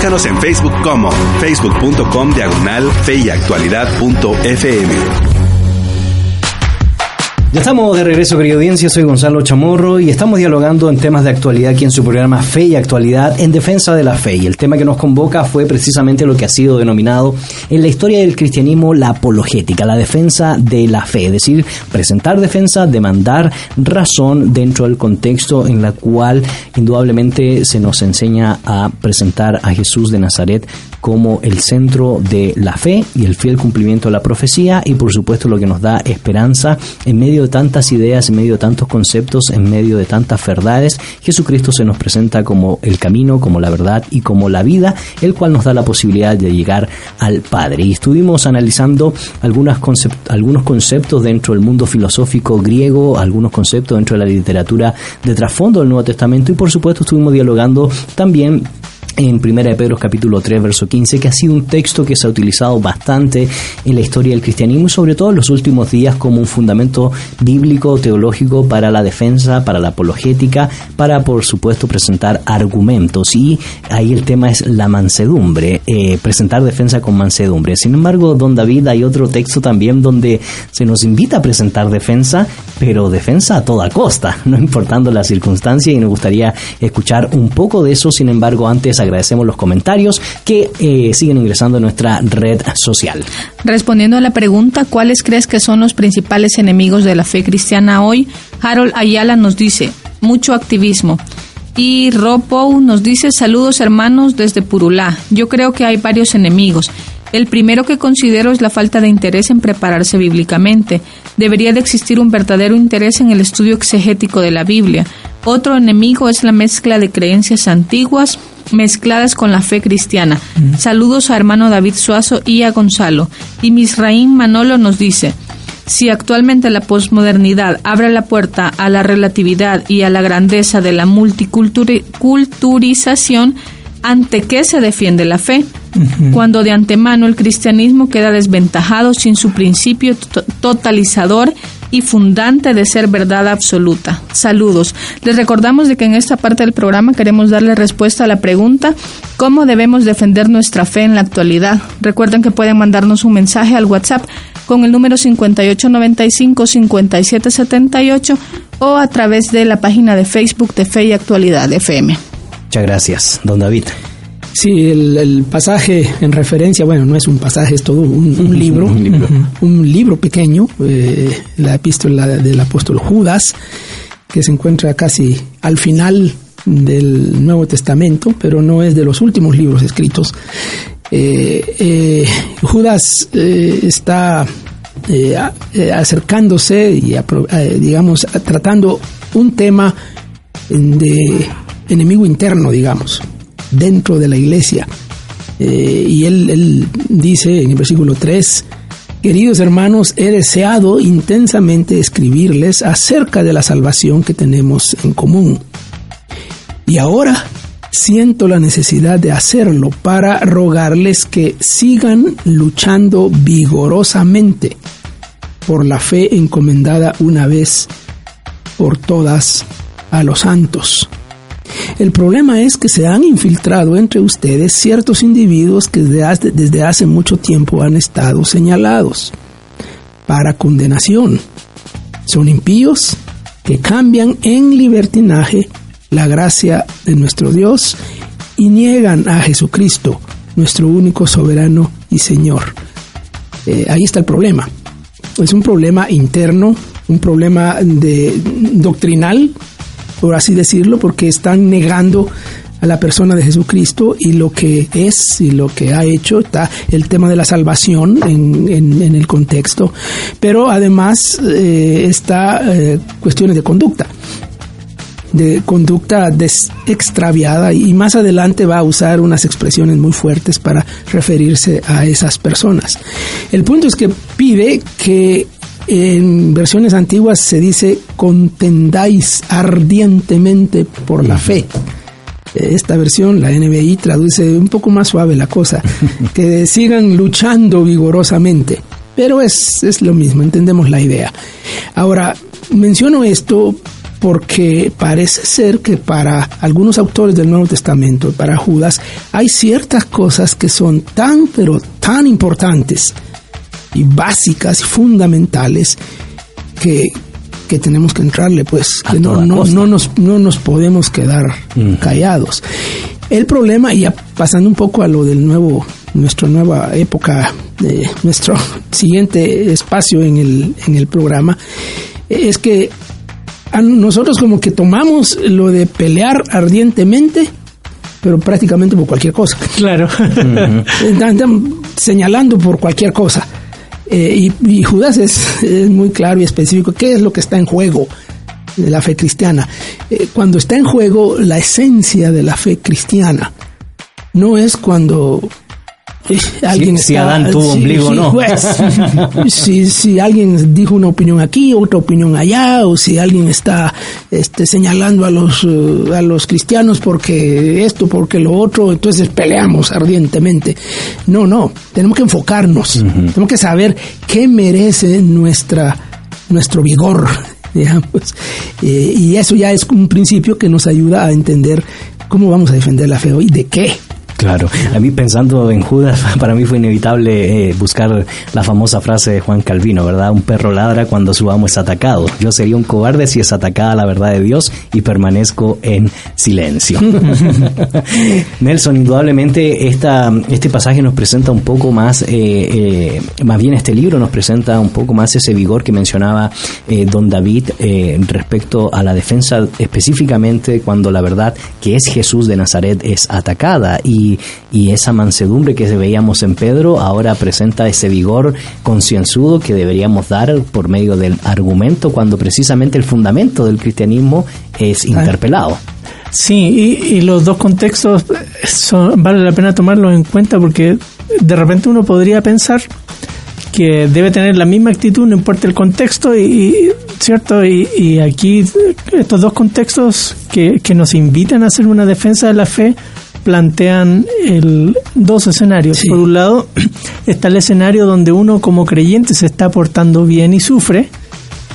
Búscanos en Facebook como facebook.com diagonal fe y actualidad.fm. Ya estamos de regreso, querida audiencia. Soy Gonzalo Chamorro y estamos dialogando en temas de actualidad aquí en su programa Fe y Actualidad en defensa de la fe. Y el tema que nos convoca fue precisamente lo que ha sido denominado en la historia del cristianismo la apologética, la defensa de la fe. Es decir, presentar defensa, demandar razón dentro del contexto en la cual indudablemente se nos enseña a presentar a Jesús de Nazaret como el centro de la fe y el fiel cumplimiento de la profecía y por supuesto lo que nos da esperanza en medio de tantas ideas, en medio de tantos conceptos, en medio de tantas verdades, Jesucristo se nos presenta como el camino, como la verdad y como la vida, el cual nos da la posibilidad de llegar al Padre. Y estuvimos analizando algunas concep- algunos conceptos dentro del mundo filosófico griego, algunos conceptos dentro de la literatura de trasfondo del Nuevo Testamento y por supuesto estuvimos dialogando también en 1 de Pedro capítulo 3 verso 15 que ha sido un texto que se ha utilizado bastante en la historia del cristianismo y sobre todo en los últimos días como un fundamento bíblico teológico para la defensa, para la apologética, para por supuesto presentar argumentos y ahí el tema es la mansedumbre, eh, presentar defensa con mansedumbre. Sin embargo, don David hay otro texto también donde se nos invita a presentar defensa, pero defensa a toda costa, *laughs* no importando la circunstancia y nos gustaría escuchar un poco de eso. Sin embargo, antes agradecemos los comentarios que eh, siguen ingresando a nuestra red social. Respondiendo a la pregunta, ¿cuáles crees que son los principales enemigos de la fe cristiana hoy? Harold Ayala nos dice, mucho activismo. Y Ropo nos dice, saludos hermanos desde Purulá. Yo creo que hay varios enemigos. El primero que considero es la falta de interés en prepararse bíblicamente. Debería de existir un verdadero interés en el estudio exegético de la Biblia. Otro enemigo es la mezcla de creencias antiguas mezcladas con la fe cristiana. Saludos a hermano David Suazo y a Gonzalo. Y Misraín Manolo nos dice, si actualmente la posmodernidad abre la puerta a la relatividad y a la grandeza de la multiculturización, ¿ante qué se defiende la fe? Cuando de antemano el cristianismo queda desventajado sin su principio to- totalizador y fundante de ser verdad absoluta. Saludos. Les recordamos de que en esta parte del programa queremos darle respuesta a la pregunta ¿Cómo debemos defender nuestra fe en la actualidad? Recuerden que pueden mandarnos un mensaje al WhatsApp con el número 5895-5778 o a través de la página de Facebook de Fe y Actualidad FM. Muchas gracias, don David. Sí, el, el pasaje en referencia, bueno, no es un pasaje, es todo un, un libro, Un libro. un libro pequeño, eh, la epístola del apóstol Judas, que se encuentra casi al final del Nuevo Testamento, pero no es de los últimos libros escritos. Eh, eh, Judas eh, está eh, acercándose y, digamos, tratando un tema de enemigo interno, digamos, dentro de la iglesia. Eh, y él, él dice en el versículo 3, queridos hermanos, he deseado intensamente escribirles acerca de la salvación que tenemos en común. Y ahora siento la necesidad de hacerlo para rogarles que sigan luchando vigorosamente por la fe encomendada una vez por todas a los santos. El problema es que se han infiltrado entre ustedes ciertos individuos que desde hace, desde hace mucho tiempo han estado señalados para condenación. Son impíos que cambian en libertinaje la gracia de nuestro Dios y niegan a Jesucristo, nuestro único soberano y Señor. Eh, ahí está el problema. Es un problema interno, un problema de doctrinal, por así decirlo, porque están negando a la persona de Jesucristo y lo que es y lo que ha hecho. Está el tema de la salvación en, en- el contexto, pero además eh, está eh, cuestiones de conducta de conducta des- extraviada y más adelante va a usar unas expresiones muy fuertes para referirse a esas personas. El punto es que pide que en versiones antiguas se dice contendáis ardientemente por la fe. Esta versión, la NBI, traduce un poco más suave la cosa, *laughs* que sigan luchando vigorosamente. Pero es, es lo mismo, entendemos la idea. Ahora, menciono esto porque parece ser que para algunos autores del Nuevo Testamento, para Judas, hay ciertas cosas que son tan, pero tan importantes y básicas y fundamentales que, que tenemos que entrarle, pues, que no, no, no nos, no nos podemos quedar callados. El problema, y ya pasando un poco a lo del nuevo, nuestra nueva época, de nuestro *laughs* siguiente espacio en el, en el programa, es que a nosotros como que tomamos lo de pelear ardientemente, pero prácticamente por cualquier cosa. Claro. *laughs* Están señalando por cualquier cosa. Eh, y, Judas es, muy claro y específico qué es lo que está en juego de la fe cristiana. Eh, cuando está en juego la esencia de la fe cristiana, no es cuando *laughs* alguien si está- Adán tuvo ombligo o no. *laughs* pues, si, si alguien dijo una opinión aquí, otra opinión allá, o si alguien está este, señalando a los, eh, a los cristianos porque esto, porque lo otro, entonces peleamos ardientemente. No, no, tenemos que enfocarnos, tenemos que saber qué merece nuestra, nuestro vigor, *laughs* digamos. Eh, y eso ya es un principio que nos ayuda a entender cómo vamos a defender la fe hoy, de qué. Claro, a mí pensando en Judas, *laughs* para mí fue inevitable eh, buscar la famosa frase de Juan Calvino, ¿verdad? Un perro ladra cuando su amo es atacado. Yo sería un cobarde si es atacada la verdad de Dios y permanezco en silencio. *laughs* Nelson, indudablemente esta, este pasaje nos presenta un poco más, eh, eh, más bien este libro nos presenta un poco más ese vigor que mencionaba eh, don David eh, respecto a la defensa específicamente cuando la verdad que es Jesús de Nazaret es atacada y y, y esa mansedumbre que veíamos en Pedro ahora presenta ese vigor concienzudo que deberíamos dar por medio del argumento cuando precisamente el fundamento del cristianismo es interpelado. Sí, y, y los dos contextos son, vale la pena tomarlos en cuenta porque de repente uno podría pensar que debe tener la misma actitud, no importa el contexto, y, y- cierto, y, y aquí estos dos contextos que, que nos invitan a hacer una defensa de la fe plantean el, dos escenarios. Sí. Por un lado, *clears throat* está el escenario donde uno como creyente se está portando bien y sufre,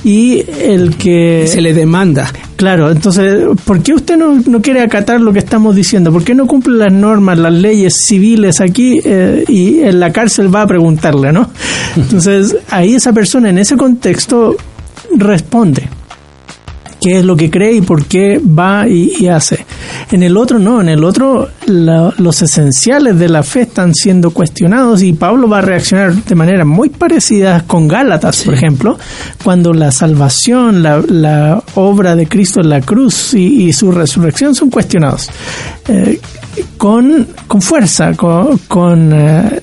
y el que... Se le demanda. Claro, entonces, ¿por qué usted no, no quiere acatar lo que estamos diciendo? ¿Por qué no cumple las normas, las leyes civiles aquí eh, y en la cárcel va a preguntarle, ¿no? *laughs* Entonces, ahí esa persona en ese contexto responde qué es lo que cree y por qué va y, y hace. En el otro no, en el otro la- los esenciales de la fe están siendo cuestionados y Pablo va a reaccionar de manera muy parecida con Gálatas, por ejemplo, cuando la salvación, la, la obra de Cristo en la cruz y, y su resurrección son cuestionados. Eh, con, con fuerza, con, con, eh,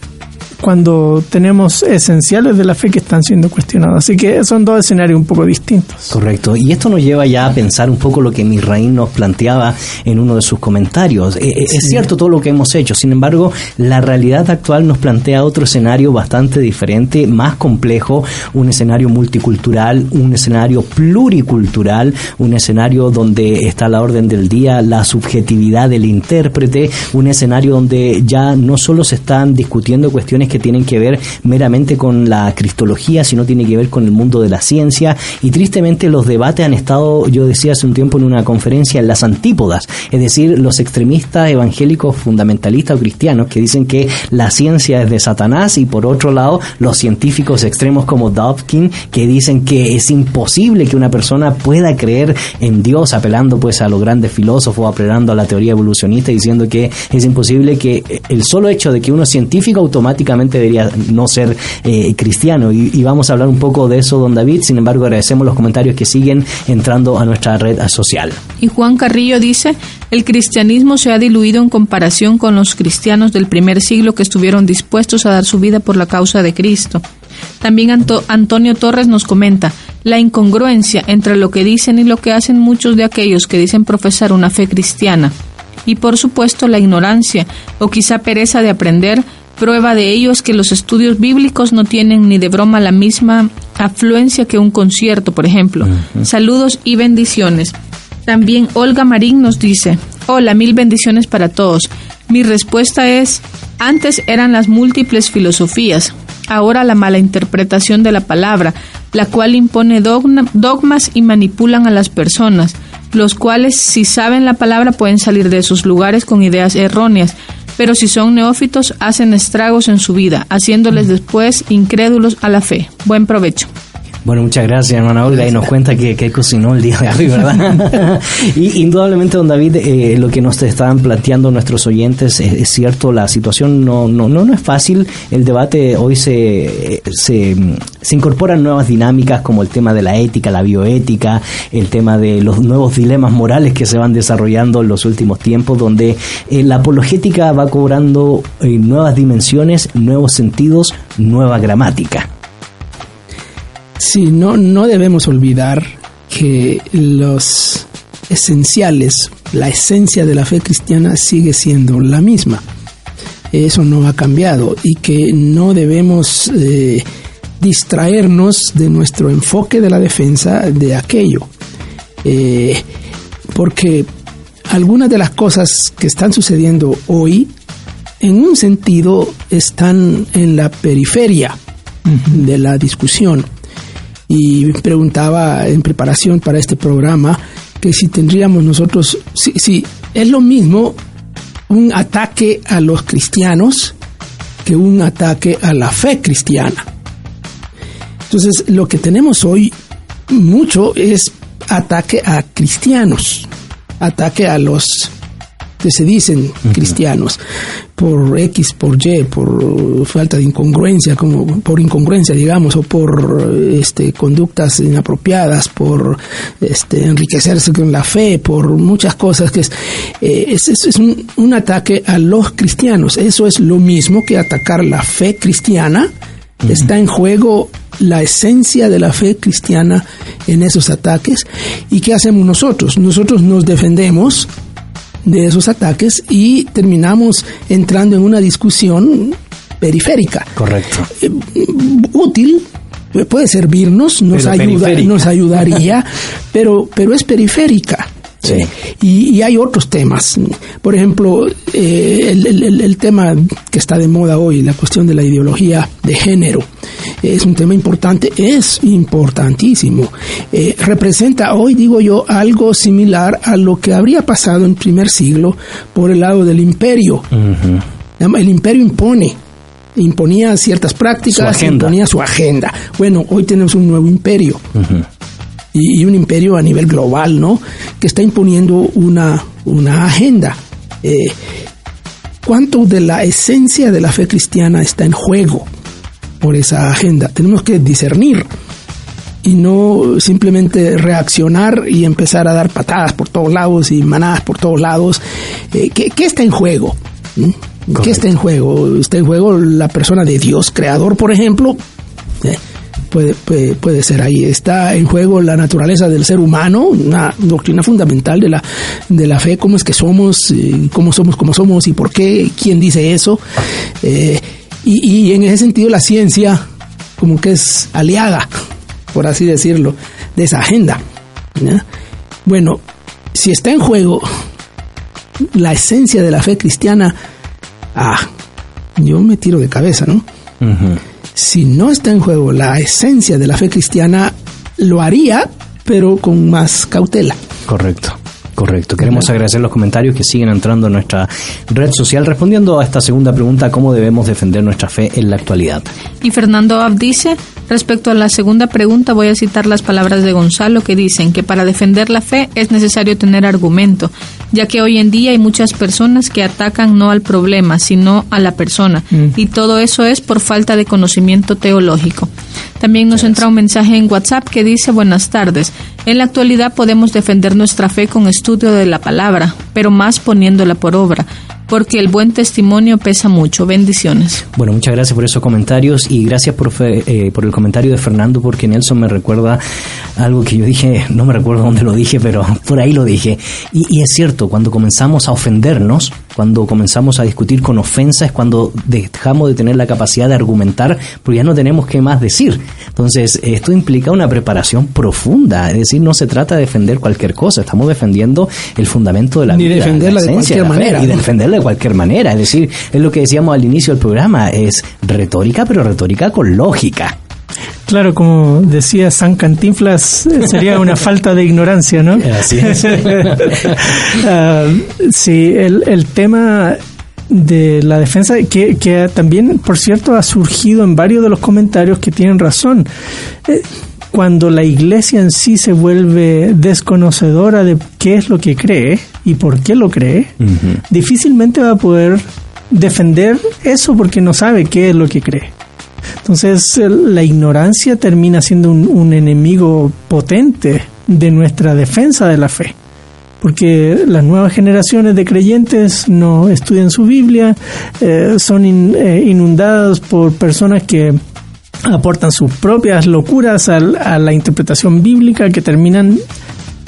cuando tenemos esenciales de la fe que están siendo cuestionados. Así que son dos escenarios un poco distintos. Correcto. Y esto nos lleva ya a pensar un poco lo que Misraín nos planteaba en uno de sus comentarios. Eh, eh, Es cierto todo lo que hemos hecho, sin embargo, la realidad actual nos plantea otro escenario bastante diferente, más complejo, un escenario multicultural, un escenario pluricultural, un escenario donde está a la orden del día la subjetividad del intérprete, un escenario donde ya no solo se están discutiendo cuestiones que tienen que ver meramente con la cristología, sino tiene que ver con el mundo de la ciencia. Y tristemente los debates han estado, yo decía hace un tiempo en una conferencia, en las antípodas, es decir, los extremistas evangélicos fundamentalistas o cristianos que dicen que la ciencia es de Satanás y por otro lado los científicos extremos como Dawkins que dicen que es imposible que una persona pueda creer en Dios apelando pues a los grandes filósofos, apelando a la teoría evolucionista diciendo que es imposible que el solo hecho de que uno es científico automáticamente debería no ser eh, cristiano y, vamos a hablar un poco de eso don David, sin embargo agradecemos los comentarios que siguen entrando a nuestra red social. Y Juan Carrillo dice, el cristianismo se ha diluido en comparación con los cristianos del primer siglo que estuvieron dispuestos a dar su vida por la causa de Cristo. También Anto- Antonio Torres nos comenta la incongruencia entre lo que dicen y lo que hacen muchos de aquellos que dicen profesar una fe cristiana. Y por supuesto la ignorancia o quizá pereza de aprender. Prueba de ello es que los estudios bíblicos no tienen ni de broma la misma afluencia que un concierto, por ejemplo. Saludos y bendiciones. También Olga Marín nos dice, hola, mil bendiciones para todos. Mi respuesta es, antes eran las múltiples filosofías, ahora la mala interpretación de la palabra, la cual impone dogma- dogmas y manipulan a las personas, los cuales si saben la palabra pueden salir de sus lugares con ideas erróneas, pero si son neófitos hacen estragos en su vida, haciéndoles después incrédulos a la fe. Buen provecho. Bueno, muchas gracias, hermana Olga, y nos cuenta que, que cocinó el día de hoy, ¿verdad? *laughs* y indudablemente, don David, eh, lo que nos estaban planteando nuestros oyentes es, es cierto, la situación no, no, no, no es fácil, el debate hoy se, se, se incorporan nuevas dinámicas como el tema de la ética, la bioética, el tema de los nuevos dilemas morales que se van desarrollando en los últimos tiempos, donde eh, la apologética va cobrando eh, nuevas dimensiones, nuevos sentidos, nueva gramática. Sí, no, no debemos olvidar que los esenciales, la esencia de la fe cristiana sigue siendo la misma. Eso no ha cambiado y que no debemos eh, distraernos de nuestro enfoque de la defensa de aquello. Eh, porque algunas de las cosas que están sucediendo hoy, en un sentido, están en la periferia de la discusión y preguntaba en preparación para este programa que si tendríamos nosotros, si, si es lo mismo un ataque a los cristianos que un ataque a la fe cristiana. Entonces, lo que tenemos hoy mucho es ataque a cristianos, ataque a los que se dicen cristianos por X, por Y, por falta de incongruencia, como por incongruencia, digamos, o por este, conductas inapropiadas, por este, enriquecerse con la fe, por muchas cosas que es, eh, es, es- es un, un ataque a los cristianos. Eso es lo mismo que atacar la fe cristiana. Está en juego la esencia de la fe cristiana en esos ataques. ¿Y qué hacemos nosotros? Nosotros nos defendemos de esos ataques y terminamos entrando en una discusión periférica. Correcto. Eh, útil, puede servirnos, nos, ayuda, nos ayudaría, *laughs* pero, pero es periférica. Sí. Y, y hay otros temas. Por ejemplo, eh, el, el- el- el tema que está de moda hoy, la cuestión de la ideología de género, es un tema importante, es importantísimo. Eh, representa hoy, digo yo, algo similar a lo que habría pasado en primer siglo por el lado del imperio. El imperio impone, imponía ciertas prácticas, Su imponía su agenda. Bueno, hoy tenemos un nuevo imperio y, y un imperio a nivel global, ¿no? Que está imponiendo una, una agenda. Eh, ¿Cuánto de la esencia de la fe cristiana está en juego por esa agenda? Tenemos que discernir y no simplemente reaccionar y empezar a dar patadas por todos lados y manadas por todos lados. Eh, ¿qué, qué está en juego? ¿Mm? ¿Qué Correcto. está en juego? ¿Está en juego la persona de Dios, creador, por ejemplo? Eh, puede, puede, ser ahí. Está en juego la naturaleza del ser humano, una doctrina fundamental de la, de la fe, cómo es que somos, eh, cómo somos como somos y por qué, quién dice eso. Eh, y, y en ese sentido la ciencia como que es aliada, por así decirlo, de esa agenda. Bueno, si está en juego la esencia de la fe cristiana, ah, yo me tiro de cabeza, ¿no? Si no está en juego la esencia de la fe cristiana, lo haría, pero con más cautela. Correcto. Correcto. Queremos agradecer los comentarios que siguen entrando en nuestra red social respondiendo a esta segunda pregunta, ¿cómo debemos defender nuestra fe en la actualidad? Y Fernando Ab dice, respecto a la segunda pregunta, voy a citar las palabras de Gonzalo que dicen que para defender la fe es necesario tener argumento, ya que hoy en día hay muchas personas que atacan no al problema, sino a la persona, y todo eso es por falta de conocimiento teológico. También nos entra un mensaje en WhatsApp que dice, buenas tardes, en la actualidad podemos defender nuestra fe con estudio de la palabra, pero más poniéndola por obra, porque el buen testimonio pesa mucho. Bendiciones. Bueno, muchas gracias por esos comentarios y gracias por, fe- eh, por el comentario de Fernando porque Nelson me recuerda algo que yo dije, no me recuerdo dónde lo dije, pero *laughs* por ahí lo dije. Y, y es cierto, cuando comenzamos a ofendernos, cuando comenzamos a discutir con ofensa es cuando dejamos de tener la capacidad de argumentar porque ya no tenemos qué más decir. Entonces, esto implica una preparación profunda, es decir, no se trata de defender cualquier cosa, estamos defendiendo el fundamento de la Ni vida, defenderla la de cualquier manera, y ¿no? defenderla de cualquier manera. Es decir, es lo que decíamos al inicio del programa, es retórica, pero retórica con lógica. Claro, como decía San Cantinflas, eh, sería una *laughs* falta de ignorancia, ¿no? Así es. *laughs* Ah, sí, el, el tema de la defensa, que, que también, por cierto, ha surgido en varios de los comentarios que tienen razón. Eh, cuando la iglesia en sí se vuelve desconocedora de qué es lo que cree y por qué lo cree, difícilmente va a poder defender eso porque no sabe qué es lo que cree. Entonces la ignorancia termina siendo un, un enemigo potente de nuestra defensa de la fe. Porque las nuevas generaciones de creyentes no estudian su Biblia, eh, son in- eh, inundadas por personas que aportan sus propias locuras al- a, la interpretación bíblica que terminan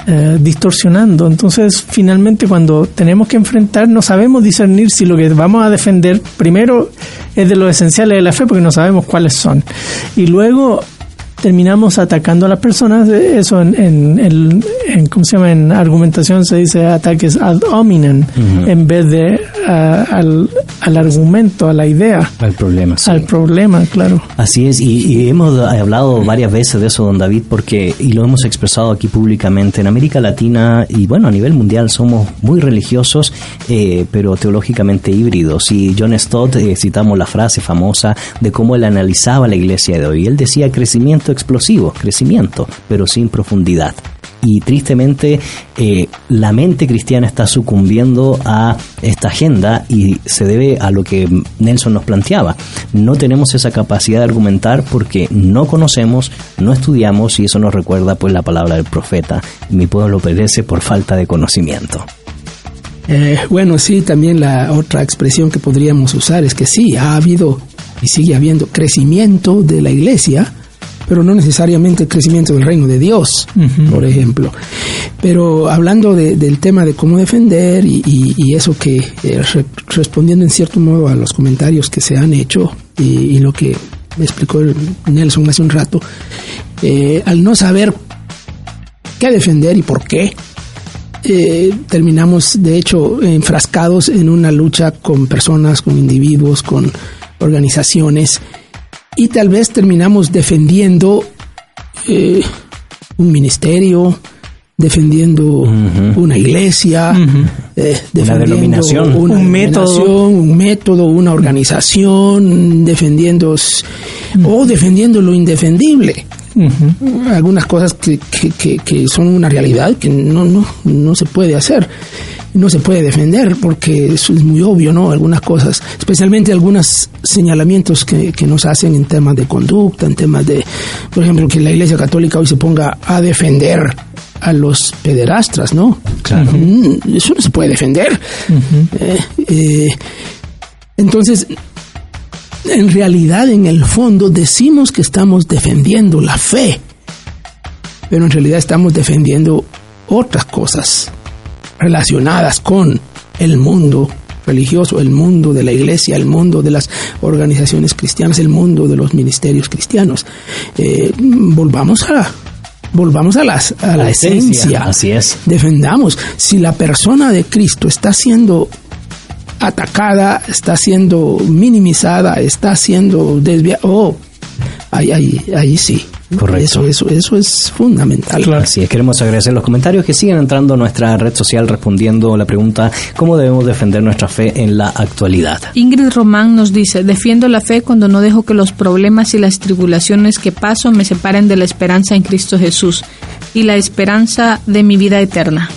eh, distorsionando. Entonces, finalmente, cuando tenemos que enfrentar, no sabemos discernir si lo que vamos a defender primero es de los esenciales de la fe, porque no sabemos cuáles son. Y luego terminamos atacando a las personas. eh, Eso en, en, en- en- ¿cómo se llama? En argumentación se dice ataques ad hominem, en vez de al, al argumento, a la idea, El problema, sí. al problema, claro. Así es, y, y hemos hablado varias veces de eso, don David, porque, y lo hemos expresado aquí públicamente, en América Latina y bueno, a nivel mundial somos muy religiosos, eh, pero teológicamente híbridos. Y John Stott, eh, citamos la frase famosa de cómo él analizaba la iglesia de hoy. Él decía crecimiento explosivo, crecimiento, pero sin profundidad. y tristemente eh, la mente cristiana está sucumbiendo a esta agenda y se debe a lo que Nelson nos planteaba. No tenemos esa capacidad de argumentar porque no conocemos, no estudiamos y eso nos recuerda pues la palabra del profeta. Mi pueblo perece por falta de conocimiento. Eh, bueno, sí, también la otra expresión que podríamos usar es que sí, ha habido y sigue habiendo crecimiento de la iglesia, pero no necesariamente crecimiento del reino de Dios, por ejemplo. Pero hablando de- del tema de cómo defender y, y- y eso que, eh, re- respondiendo en cierto modo a los comentarios que se han hecho y, y lo que me explicó el Nelson hace un rato, eh, al no saber qué defender y por qué, eh, terminamos de hecho enfrascados en una lucha con personas, con individuos, con organizaciones y tal vez terminamos defendiendo eh, un ministerio, defendiendo una iglesia, eh, defendiendo denominación. una Un método. denominación, un método, una organización, defendiendo o defendiendo lo indefendible. Algunas cosas que, que, que- que son una realidad que no, no, no se puede hacer, no se puede defender porque eso es muy obvio, ¿no? Algunas cosas, especialmente algunos señalamientos que, que nos hacen en temas de conducta, en temas de, por ejemplo, que la Iglesia Católica hoy se ponga a defender a los pederastras, ¿no? Claro. Eso no se puede defender. Eh, eh, entonces, en realidad, en el fondo, decimos que estamos defendiendo la fe, pero en realidad estamos defendiendo otras cosas relacionadas con el mundo religioso, el mundo de la iglesia, el mundo de las organizaciones cristianas, el mundo de los ministerios cristianos. Eh, volvamos a volvamos a, las, a la, La esencia, esencia. así es. Defendamos. Si la persona de Cristo está siendo atacada, está siendo minimizada, está siendo desviada. Oh, ahí, ahí, ahí sí. Correcto. Eso, eso, eso es fundamental. Así es, queremos agradecer los comentarios que siguen entrando a nuestra red social respondiendo la pregunta ¿Cómo debemos defender nuestra fe en la actualidad? Ingrid Román nos dice, defiendo la fe cuando no dejo que los problemas y las tribulaciones que paso me separen de la esperanza en Cristo Jesús y la esperanza de mi vida eterna.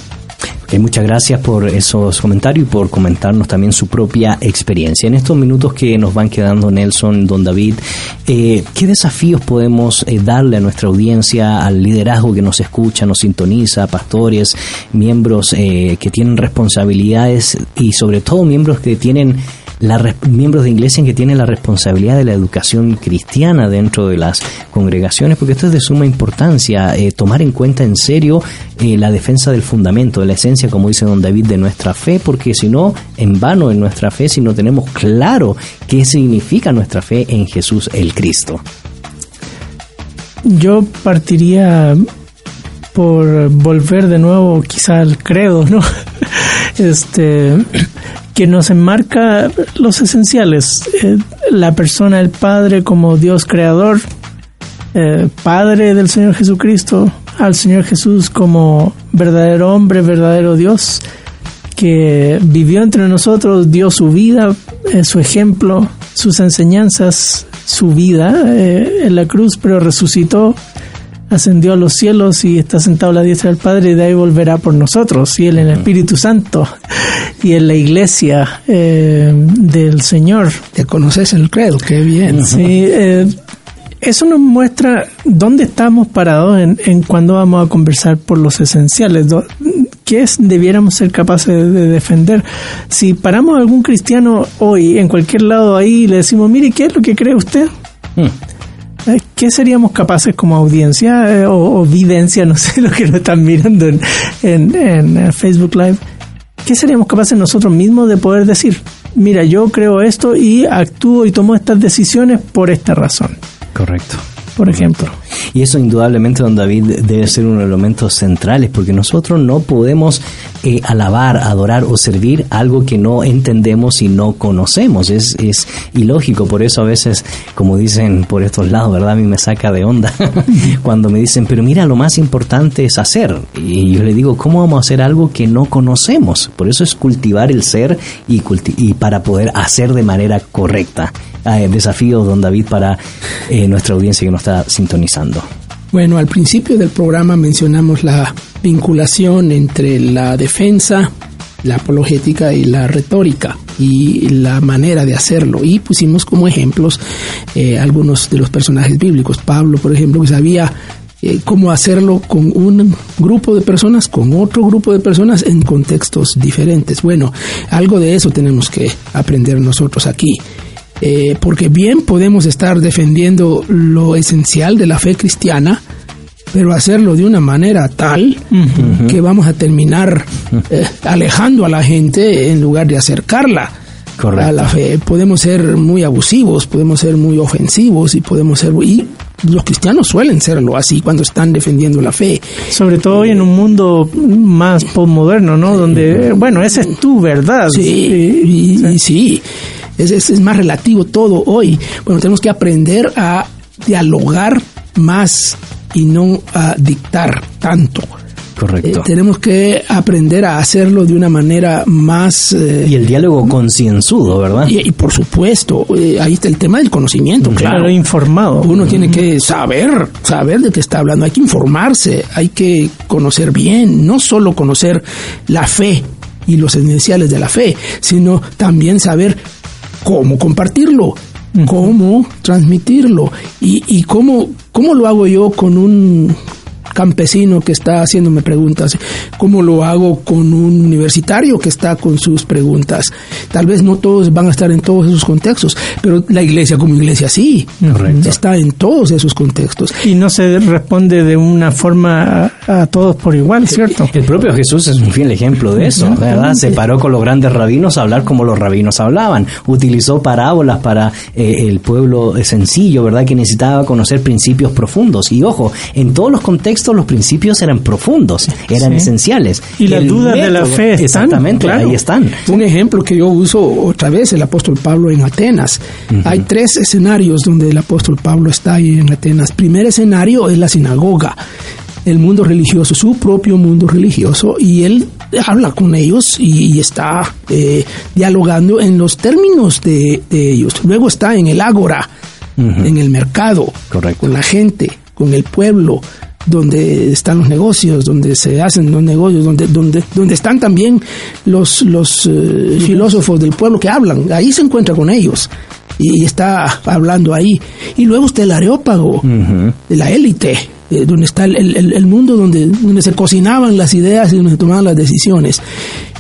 Eh, muchas gracias por esos comentarios y por comentarnos también su propia experiencia. En estos minutos que nos van quedando, Nelson, Don David, eh, ¿qué desafíos podemos eh, darle a nuestra audiencia, al liderazgo que nos escucha, nos sintoniza, pastores, miembros eh, que tienen responsabilidades y sobre todo miembros que tienen la miembros de iglesia que tienen la responsabilidad de la educación cristiana dentro de las congregaciones, porque esto es de suma importancia, eh, tomar en cuenta en serio eh, la defensa del fundamento, de la esencia, como dice don David, de nuestra fe, porque si no, en vano en nuestra fe, si no tenemos claro qué significa nuestra fe en Jesús el Cristo. Yo partiría por volver de nuevo quizá al credo, ¿no? *laughs* Este que nos enmarca los esenciales, eh, la persona del Padre como Dios creador, eh, Padre del Señor Jesucristo, al Señor Jesús como verdadero hombre, verdadero Dios, que vivió entre nosotros, dio su vida, eh, su ejemplo, sus enseñanzas, su vida en la cruz, pero resucitó, ascendió a los cielos y está sentado a la diestra del Padre y de ahí volverá por nosotros, y él en el Espíritu Santo y en la iglesia eh, del Señor. Te conoces el credo, qué bien. Sí, eh, eso nos muestra dónde estamos parados en, en cuando vamos a conversar por los esenciales. Do- ¿Qué es, debiéramos ser capaces de, de defender? Si paramos a algún cristiano hoy en cualquier lado ahí y le decimos, mire, ¿qué es lo que cree usted? ¿Qué seríamos capaces como audiencia eh, o, o videncia, no *laughs* sé lo que nos están mirando en, en, en, eh, Facebook Live? ¿Qué seríamos capaces nosotros mismos de poder decir? Mira, yo creo esto y actúo y tomo estas decisiones por esta razón, Correcto. Por ejemplo. Y eso indudablemente, don David, debe ser uno de los elementos centrales, porque nosotros no podemos eh, alabar, adorar o servir algo que no entendemos y no conocemos. Es, es ilógico, por eso a veces, como dicen por estos lados, ¿verdad? A mí me saca de onda *laughs* cuando me dicen, pero mira, lo más importante es hacer. Y yo le digo, ¿cómo vamos a hacer algo que no conocemos? Por eso es cultivar el ser y, culti- y para poder hacer de manera correcta. Ah, eh, desafío, don David, para eh, nuestra audiencia que nos sintonizando. Bueno, al principio del programa mencionamos la vinculación entre la defensa, la apologética y la retórica y la manera de hacerlo. Y pusimos como ejemplos eh, algunos de los personajes bíblicos. Pablo, por ejemplo, que sabía eh, cómo hacerlo con un grupo de personas, con otro grupo de personas en contextos diferentes. Bueno, algo de eso tenemos que aprender nosotros aquí. Eh, porque bien podemos estar defendiendo lo esencial de la fe cristiana, pero hacerlo de una manera tal que vamos a terminar eh, alejando a la gente en lugar de acercarla Correcto. a la fe. Podemos ser muy abusivos, podemos ser muy ofensivos y podemos ser... Y los cristianos suelen serlo así cuando están defendiendo la fe. Sobre todo hoy en un mundo más postmoderno, ¿no? Donde, bueno, esa es tu verdad. Sí, y, y sí, es, es, es más relativo todo hoy. Bueno, tenemos que aprender a dialogar más y no a dictar tanto. Correcto. Eh, tenemos que aprender a hacerlo de una manera más... eh, y el diálogo concienzudo, ¿verdad? y, y por supuesto, eh, ahí está el tema del conocimiento, claro. Claro, informado. Uno tiene que saber, saber de qué está hablando, hay que informarse, hay que conocer bien, no solo conocer la fe y los esenciales de la fe, sino también saber cómo compartirlo, cómo transmitirlo. Y, y cómo, cómo lo hago yo con un campesino que está haciéndome preguntas, cómo lo hago con un universitario que está con sus preguntas. Tal vez no todos van a estar en todos esos contextos, pero la iglesia como iglesia sí, Correcto. está en todos esos contextos. Y no se responde de una forma a, a todos por igual, ¿cierto? El propio Jesús es un fiel ejemplo de eso, ¿verdad? Se paró con los grandes rabinos a hablar como los rabinos hablaban. Utilizó parábolas para eh, el pueblo sencillo, ¿verdad? Que necesitaba conocer principios profundos. Y ojo, en todos los contextos los principios eran profundos, eran Sí. esenciales. Y las dudas de la fe están, Exactamente, claro. ahí están. Un ejemplo que yo uso otra vez, el apóstol Pablo en Atenas. Hay tres escenarios donde el apóstol Pablo está ahí en Atenas. Primer escenario es la sinagoga, el mundo religioso, su propio mundo religioso, y él habla con ellos y, y está eh, dialogando en los términos de, de ellos. Luego está en el ágora, en el mercado, Correcto. con la gente, con el pueblo donde están los negocios, donde se hacen los negocios, donde donde donde están también los los eh, filósofos del pueblo que hablan, ahí se encuentra con ellos y está hablando ahí. Y luego está el areópago, de la élite, eh, donde está el, el- el mundo donde, donde se cocinaban las ideas y donde se tomaban las decisiones.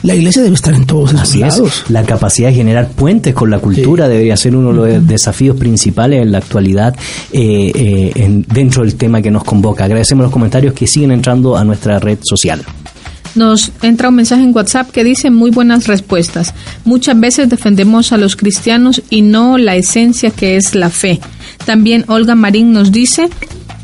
La iglesia debe estar en todos esos Así es. lados. La capacidad de generar puentes con la cultura debería ser uno de los desafíos principales en la actualidad eh, eh, en- dentro del tema que nos convoca. Agradecemos los comentarios que siguen entrando a nuestra red social. Nos entra un mensaje en WhatsApp que dice muy buenas respuestas. Muchas veces defendemos a los cristianos y no la esencia que es la fe. También Olga Marín nos dice,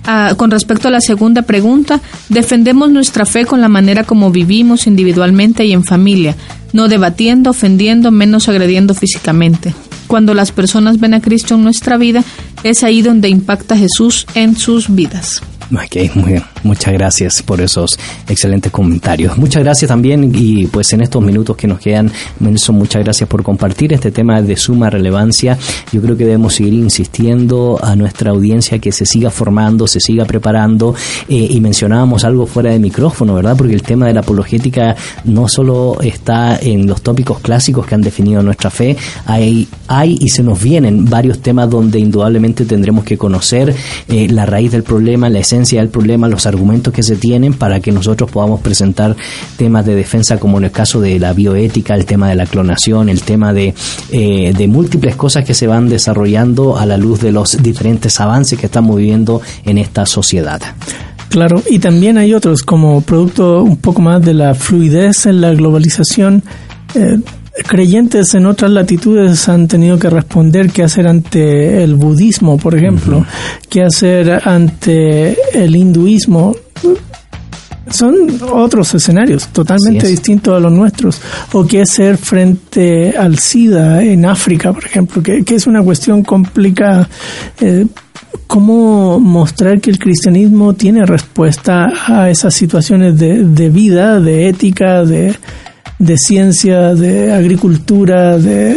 ah, con respecto a la segunda pregunta, defendemos nuestra fe con la manera como vivimos individualmente y en familia, no debatiendo, ofendiendo, menos agrediendo físicamente. Cuando las personas ven a Cristo en nuestra vida, es ahí donde impacta Jesús en sus vidas. Ok, muy bien. Muchas gracias por esos excelentes comentarios. Muchas gracias también y pues en estos minutos que nos quedan, Nelson, muchas gracias por compartir este tema de suma relevancia. Yo creo que debemos seguir insistiendo a nuestra audiencia que se siga formando, se siga preparando eh, y mencionábamos algo fuera de micrófono, ¿verdad? Porque el tema de la apologética no solo está en los tópicos clásicos que han definido nuestra fe, hay, hay y se nos vienen varios temas donde indudablemente tendremos que conocer eh, la raíz del problema, la esencia del problema, los argumentos que se tienen para que nosotros podamos presentar temas de defensa como en el caso de la bioética, el tema de la clonación, el tema de, eh, de múltiples cosas que se van desarrollando a la luz de los diferentes avances que estamos viviendo en esta sociedad. Claro, y también hay otros como producto un poco más de la fluidez en la globalización. eh, creyentes en otras latitudes han tenido que responder qué hacer ante el budismo, por ejemplo, qué hacer ante el hinduismo. Son otros escenarios totalmente es. distintos a los nuestros. O qué hacer frente al SIDA en África, por ejemplo, que, que es una cuestión complicada. Eh, cómo mostrar que el cristianismo tiene respuesta a esas situaciones de, de vida, de ética, de, de ciencia, de agricultura, de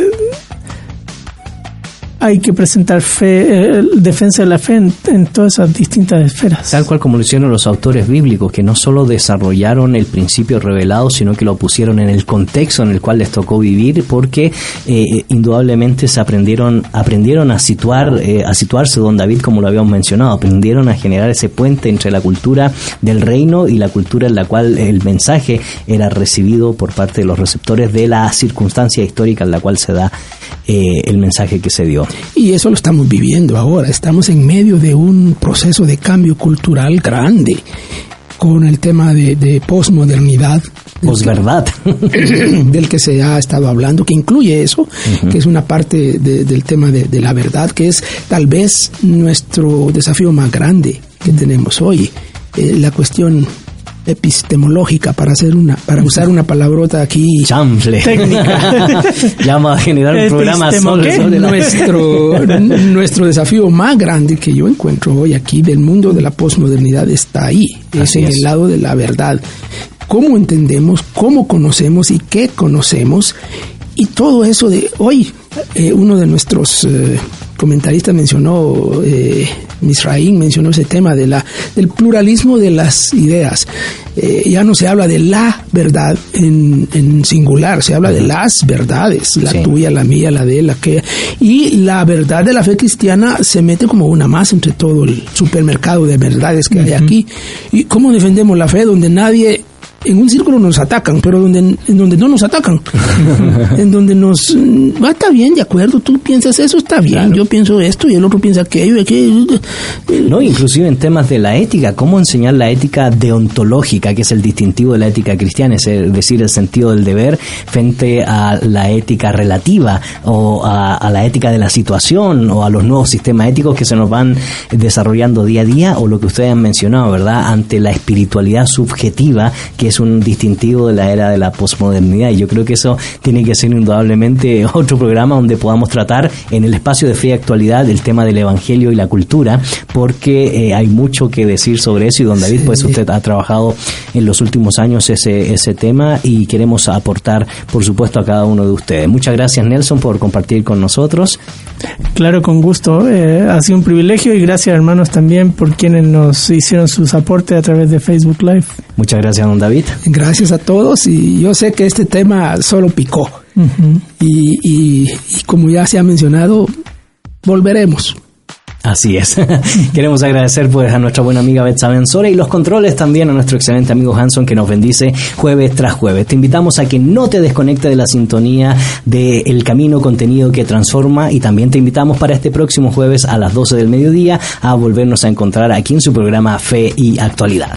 hay que presentar fe, eh, defensa de la fe en, todas esas distintas esferas. Tal cual como lo hicieron los autores bíblicos, que no solo desarrollaron el principio revelado, sino que lo pusieron en el contexto en el cual les tocó vivir, porque eh, indudablemente se aprendieron, aprendieron a situar, eh, a situarse don David, como lo habíamos mencionado, aprendieron a generar ese puente entre la cultura del reino y la cultura en la cual el mensaje era recibido por parte de los receptores de la circunstancia histórica en la cual se da eh, el mensaje que se dio. Y eso lo estamos viviendo ahora. Estamos en medio de un proceso de cambio cultural grande con el tema de, de posmodernidad. del Posverdad. que- *laughs* del que se ha estado hablando, que incluye eso, que es una parte de- del tema de, de la verdad, que es tal vez nuestro desafío más grande que tenemos hoy. Eh, la cuestión epistemológica, para hacer una, para usar una palabrota aquí. Técnica. *laughs* ya vamos a generar un programa sobre la- nuestro, nuestro desafío más grande que yo encuentro hoy aquí del mundo de la posmodernidad está ahí, es en el lado de la verdad. ¿Cómo entendemos, cómo conocemos y qué conocemos? Y todo eso de hoy, eh, uno de nuestros eh, comentaristas mencionó, eh, Misraín mencionó ese tema de la, del pluralismo de las ideas. Eh, ya no se habla de la verdad en, en singular, se habla de las verdades, la Sí. tuya, la mía, la de él, la que... Y la verdad de la fe cristiana se mete como una más entre todo el supermercado de verdades que hay aquí. ¿Y cómo defendemos la fe donde nadie... En un círculo nos atacan, pero donde, en donde no nos atacan. *laughs* en donde nos... mm, Ah, está bien, de acuerdo, tú piensas eso, está bien, yo pienso esto y el otro piensa aquello. aquello. No, inclusive en temas de la ética, cómo enseñar la ética deontológica, que es el distintivo de la ética cristiana, es decir, el sentido del deber frente a la ética relativa o a, a la ética de la situación o a los nuevos sistemas éticos que se nos van desarrollando día a día o lo que ustedes han mencionado, ¿verdad? Ante la espiritualidad subjetiva, que es un distintivo de la era de la posmodernidad. Y yo creo que eso tiene que ser indudablemente *laughs* otro programa donde podamos tratar en el espacio de fe y actualidad el tema del evangelio y la cultura, porque eh, hay mucho que decir sobre eso y don David, pues usted ha trabajado en los últimos años ese, ese tema y queremos aportar, por supuesto, a cada uno de ustedes. Muchas gracias, Nelson, por compartir con nosotros. Claro, con gusto. Eh, ha sido un privilegio y gracias hermanos también por quienes nos hicieron sus aportes a través de Facebook Live. Muchas gracias, don David. Gracias a todos y yo sé que este tema solo picó y, y- y como ya se ha mencionado, volveremos. Así es. *laughs* Queremos agradecer pues a nuestra buena amiga Betsa Benzora y los controles también a nuestro excelente amigo Hanson que nos bendice jueves tras jueves. Te invitamos a que no te desconecte de la sintonía de El Camino Contenido que Transforma y también te invitamos para este próximo jueves a las 12 del mediodía a volvernos a encontrar aquí en su programa Fe y Actualidad.